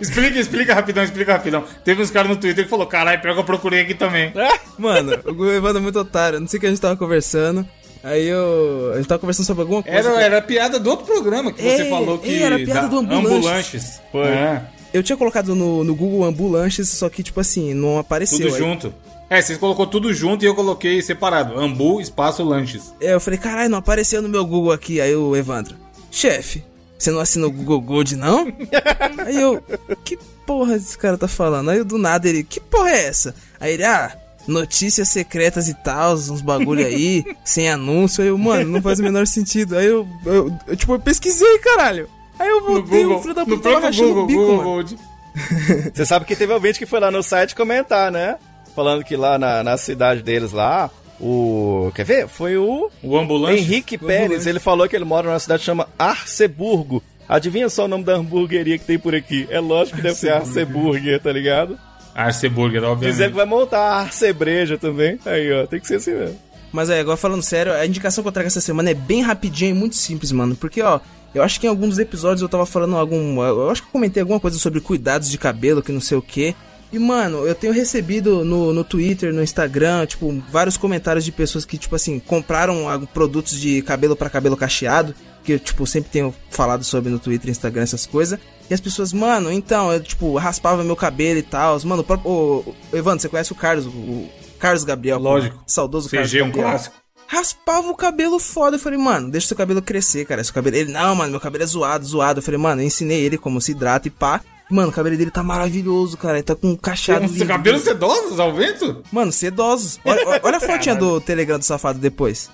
explica, explica rapidão, explica rapidão. Teve uns caras no Twitter que falou, caralho, pior que eu procurei aqui também. Mano, o Evandro é muito otário. Não sei o que a gente tava conversando. Aí eu. A gente tava conversando sobre alguma coisa. Era, que... era piada do outro programa que é, você falou que. Era piada do Ambulanches. ambulanches. Foi. É. Eu tinha colocado no, no Google Ambulanches, só que, tipo assim, não apareceu. Tudo aí. junto. É, você colocou tudo junto e eu coloquei separado. Ambu, espaço, lanches. É, eu falei, caralho, não apareceu no meu Google aqui. Aí o Evandro, chefe, você não assina o Google Gold, não? Aí eu, que porra esse cara tá falando? Aí eu, do nada ele, que porra é essa? Aí ele, ah, notícias secretas e tal, uns bagulho aí, sem anúncio. Aí eu, mano, não faz o menor sentido. Aí eu, eu, eu tipo, eu pesquisei, caralho. Aí eu voltei, o filho da puta tava Google, o bico, Google mano. Gold. Você sabe que teve alguém que foi lá no site comentar, né? Falando que lá na, na cidade deles lá, o. Quer ver? Foi o. O ambulante. Henrique Pérez. Ambulante. Ele falou que ele mora numa cidade que chama Arceburgo. Adivinha só o nome da hamburgueria que tem por aqui? É lógico que deve ser Arceburger, tá ligado? Arceburger, obviamente. Dizer que vai montar a Arcebreja também. Aí, ó, tem que ser assim mesmo. Mas é, agora falando sério, a indicação que eu trago essa semana é bem rapidinha e muito simples, mano. Porque, ó, eu acho que em alguns episódios eu tava falando algum. Eu acho que eu comentei alguma coisa sobre cuidados de cabelo, que não sei o que. E, mano, eu tenho recebido no, no Twitter, no Instagram, tipo, vários comentários de pessoas que, tipo assim, compraram produtos de cabelo para cabelo cacheado. Que eu, tipo, sempre tenho falado sobre no Twitter, Instagram, essas coisas. E as pessoas, mano, então, eu, tipo, raspava meu cabelo e tal. Mano, o, próprio, o Evandro, você conhece o Carlos, o Carlos Gabriel? Lógico. Saudoso CG, Carlos Gabriel. um clássico raspava o cabelo foda. Eu falei, mano, deixa seu cabelo crescer, cara. Seu cabelo. Ele, não, mano, meu cabelo é zoado, zoado. Eu falei, mano, eu ensinei ele como se hidrata e pá. Mano, o cabelo dele tá maravilhoso, cara. Ele tá com um cachado. Seu cabelo sedosos ao vento? Mano, sedosos. Olha, olha a fotinha do Telegram do Safado depois.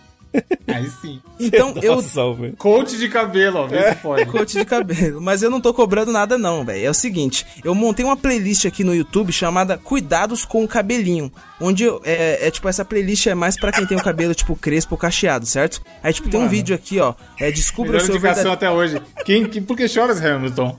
Aí sim. Então eu. Coach de cabelo, ó. Vê se pode. Coach de cabelo. Mas eu não tô cobrando nada, não, velho. É o seguinte: eu montei uma playlist aqui no YouTube chamada Cuidados com o Cabelinho. Onde eu- é, é tipo, essa playlist é mais pra quem tem o cabelo, tipo, crespo ou cacheado, certo? Aí, tipo, tem um Mano. vídeo aqui, ó. É Descubra o Melhor seu indicação verdadeiro. até hoje. Quem, que, por que choras, Hamilton?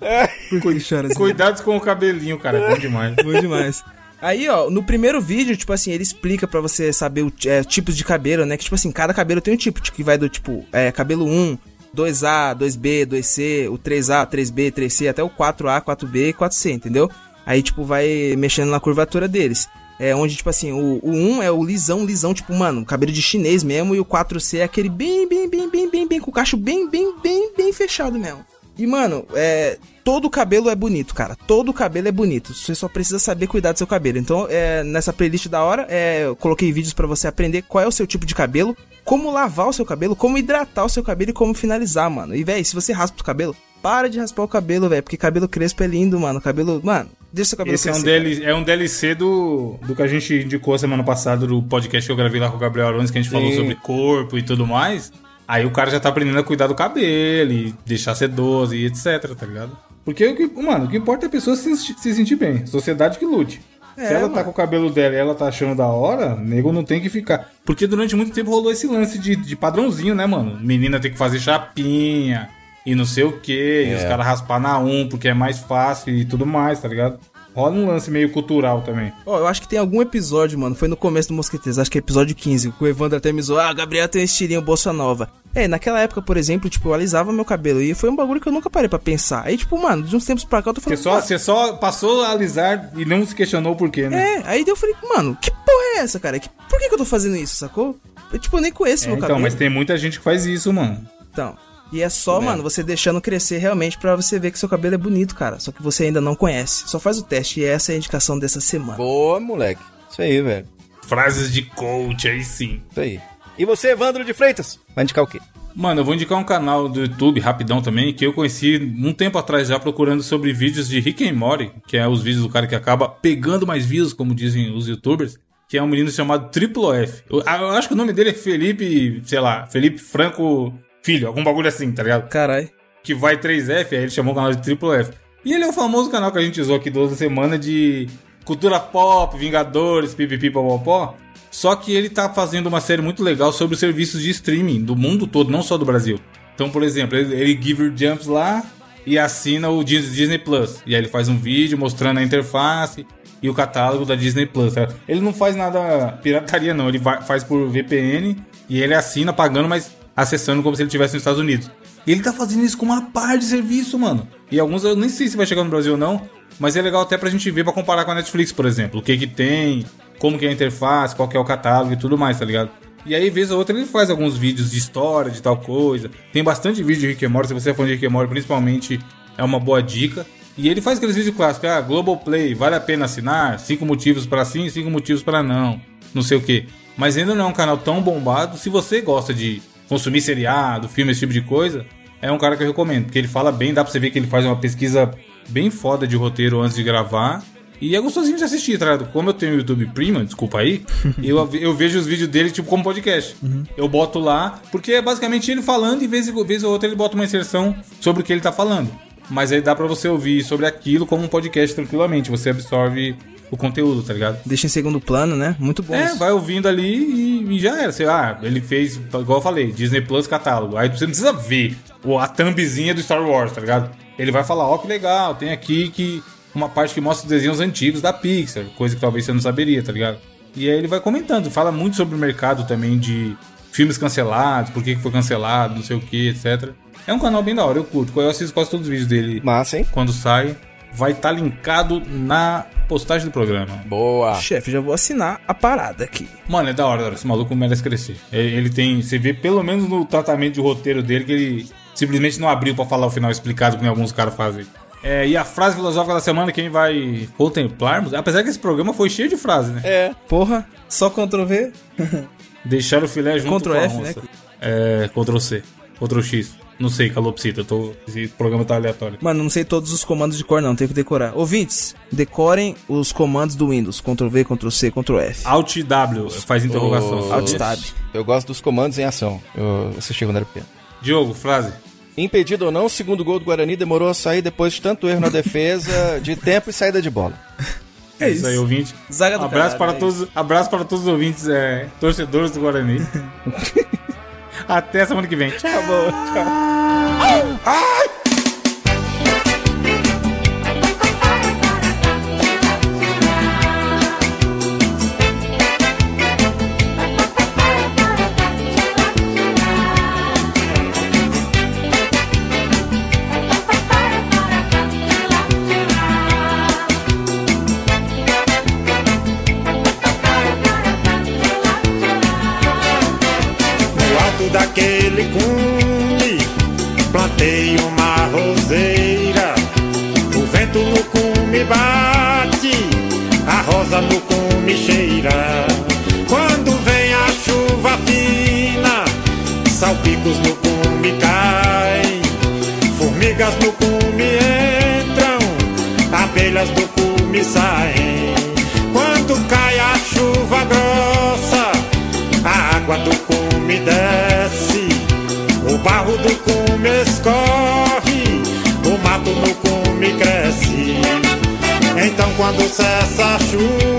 Por que chora assim? Cuidados com o cabelinho, cara. É bom demais. Bom demais. Aí, ó, no primeiro vídeo, tipo assim, ele explica pra você saber o é, tipos de cabelo, né? Que, tipo assim, cada cabelo tem um tipo, tipo, que vai do, tipo, é, cabelo 1, 2A, 2B, 2C, o 3A, 3B, 3C, até o 4A, 4B e 4C, entendeu? Aí, tipo, vai mexendo na curvatura deles. É onde, tipo assim, o, o 1 é o lisão, lisão, tipo, mano, cabelo de chinês mesmo, e o 4C é aquele bem, bem, bem, bem, bem, bem, com o cacho bem, bem, bem, bem fechado mesmo. E, mano, é. Todo cabelo é bonito, cara. Todo cabelo é bonito. Você só precisa saber cuidar do seu cabelo. Então, é, nessa playlist da hora, é, eu coloquei vídeos pra você aprender qual é o seu tipo de cabelo, como lavar o seu cabelo, como hidratar o seu cabelo e como finalizar, mano. E, véi, se você raspa o cabelo, para de raspar o cabelo, velho. Porque cabelo crespo é lindo, mano. Cabelo. Mano, deixa seu cabelo Esse é um, crescer. DLC, é um DLC do, do que a gente indicou semana passada, do podcast que eu gravei lá com o Gabriel Arones, que a gente falou Sim. sobre corpo e tudo mais. Aí o cara já tá aprendendo a cuidar do cabelo e deixar sedoso e etc, tá ligado? Porque, o que, mano, o que importa é a pessoa se, se sentir bem. Sociedade que lute. É, se ela tá mano. com o cabelo dela e ela tá achando da hora, nego não tem que ficar. Porque durante muito tempo rolou esse lance de, de padrãozinho, né, mano? Menina tem que fazer chapinha e não sei o que, e É. os caras raspar na um porque é mais fácil e tudo mais, tá ligado? Rola um lance meio cultural também. Ó, eu acho que tem algum episódio, mano. Foi no começo do Mosqueteiros, acho que é episódio 15. Que o Evandro até me zoou. Ah, Gabriel tem um estilinho Bossa Nova. É, naquela época, por exemplo, tipo, eu alisava meu cabelo. E foi um bagulho que eu nunca parei pra pensar. Aí, tipo, mano, de uns tempos pra cá eu tô Você falando. só, "Mano, você só passou a alisar e não se questionou por quê, né? É, aí eu falei, mano, que porra é essa, cara? Que, por que, que eu tô fazendo isso, sacou? Eu, tipo, eu nem conheço É, meu então, cabelo. mas tem muita gente que faz isso, mano. Então. E é só, mano, você deixando crescer realmente pra você ver que seu cabelo é bonito, cara. Só que você ainda não conhece. Só faz o teste e essa é a indicação dessa semana. Boa, moleque. Isso aí, velho. Frases de coach, aí sim. Isso aí. E você, Evandro de Freitas? Vai indicar o quê? Mano, eu vou indicar um canal do YouTube, rapidão também, que eu conheci um tempo atrás já procurando sobre vídeos de Rick and Morty, que é os vídeos do cara que acaba pegando mais views, como dizem os youtubers, que é um menino chamado Triplo F. Eu, eu acho que o nome dele é Felipe, sei lá, Felipe Franco Filho, algum bagulho assim, tá ligado? Carai. que vai 3F, aí ele chamou o canal de Triple F. E ele é o famoso canal que a gente usou aqui toda semana de cultura pop, Vingadores, pipipi, popopó. Só que ele tá fazendo uma série muito legal sobre os serviços de streaming do mundo todo, não só do Brasil. Então, por exemplo, ele, ele give jumps lá e assina o Dis- Disney Plus. E aí ele faz um vídeo mostrando a interface e o catálogo da Disney Plus. tá? Ele não faz nada pirataria, não. Ele vai- faz por VPN e ele assina pagando, mas acessando como se ele estivesse nos Estados Unidos. E ele tá fazendo isso com uma par de serviço, mano. E alguns eu nem sei se vai chegar no Brasil ou não, mas é legal até pra gente ver pra comparar com a Netflix, por exemplo. O que que tem, como que é a interface, qual que é o catálogo e tudo mais, tá ligado? E aí, vez ou outra, ele faz alguns vídeos de história, de tal coisa. Tem bastante vídeo de Rick and Morty, se você é fã de Rick and Morty, principalmente, é uma boa dica. E ele faz aqueles vídeos clássicos, ah, Globoplay, vale a pena assinar? Cinco motivos para sim, cinco motivos para não. Não sei o que. Mas ainda não é um canal tão bombado. Se você gosta de consumir seriado, filme, esse tipo de coisa, é um cara que eu recomendo. Porque ele fala bem, dá pra você ver que ele faz uma pesquisa bem foda de roteiro antes de gravar. E é gostosinho de assistir, tá ligado? Como eu tenho o YouTube Premium, desculpa aí, eu, eu vejo os vídeos dele tipo como podcast. Eu boto lá, porque é basicamente ele falando e vez, vez ou outra ele bota uma inserção sobre o que ele tá falando. Mas aí dá pra você ouvir sobre aquilo como um podcast tranquilamente. Você absorve o conteúdo, tá ligado? Deixa em segundo plano, né? Muito bom. É, isso. vai ouvindo ali e, e já era. Sei lá, ele fez, igual eu falei, Disney Plus catálogo. Aí você não precisa ver a thumbzinha do Star Wars, tá ligado? Ele vai falar, ó, que legal, tem aqui que uma parte que mostra os desenhos antigos da Pixar, coisa que talvez você não saberia, tá ligado? E aí ele vai comentando, fala muito sobre o mercado também de filmes cancelados, por que que foi cancelado, não sei o que, etc. É um canal bem da hora, eu curto. Eu assisto quase todos os vídeos dele Massa, hein? quando sai. Vai estar linkado na postagem do programa. Boa. Chefe, já vou assinar a parada aqui. Mano, é da hora, esse maluco merece crescer. Ele tem. Você vê pelo menos no tratamento de roteiro dele que ele simplesmente não abriu pra falar o final explicado como alguns caras fazem. É, e a frase filosófica da semana, quem vai contemplarmos? Apesar que esse programa foi cheio de frases, né? É. Porra, só Ctrl V? Deixar o filé junto Ctrl com a F, onça. né? É, Ctrl C. Ctrl X. Não sei, calopsita, eu tô. Esse programa tá aleatório. Mano, não sei todos os comandos de cor, não, tenho que decorar. Ouvintes, decorem os comandos do Windows: Ctrl V, Ctrl C, Ctrl F. Alt W faz interrogação. Alt Tab. Eu gosto dos comandos em ação. Eu assisti quando era pequeno. Diogo, frase. Impedido ou não, o segundo gol do Guarani demorou a sair depois de tanto erro na defesa, de tempo e saída de bola. É isso aí, ouvinte. Zaga do abraço, caralho, para é todos, abraço para todos os ouvintes, é, torcedores do Guarani. Até semana que vem. Tchau. No cume cheira. Quando vem a chuva fina, salpicos no cume caem, formigas no cume entram, abelhas do cume saem. Quando cai a chuva grossa, a água do cume desce, o barro do cume escorre, o mato no cume cresce. Então quando cessa a chuva,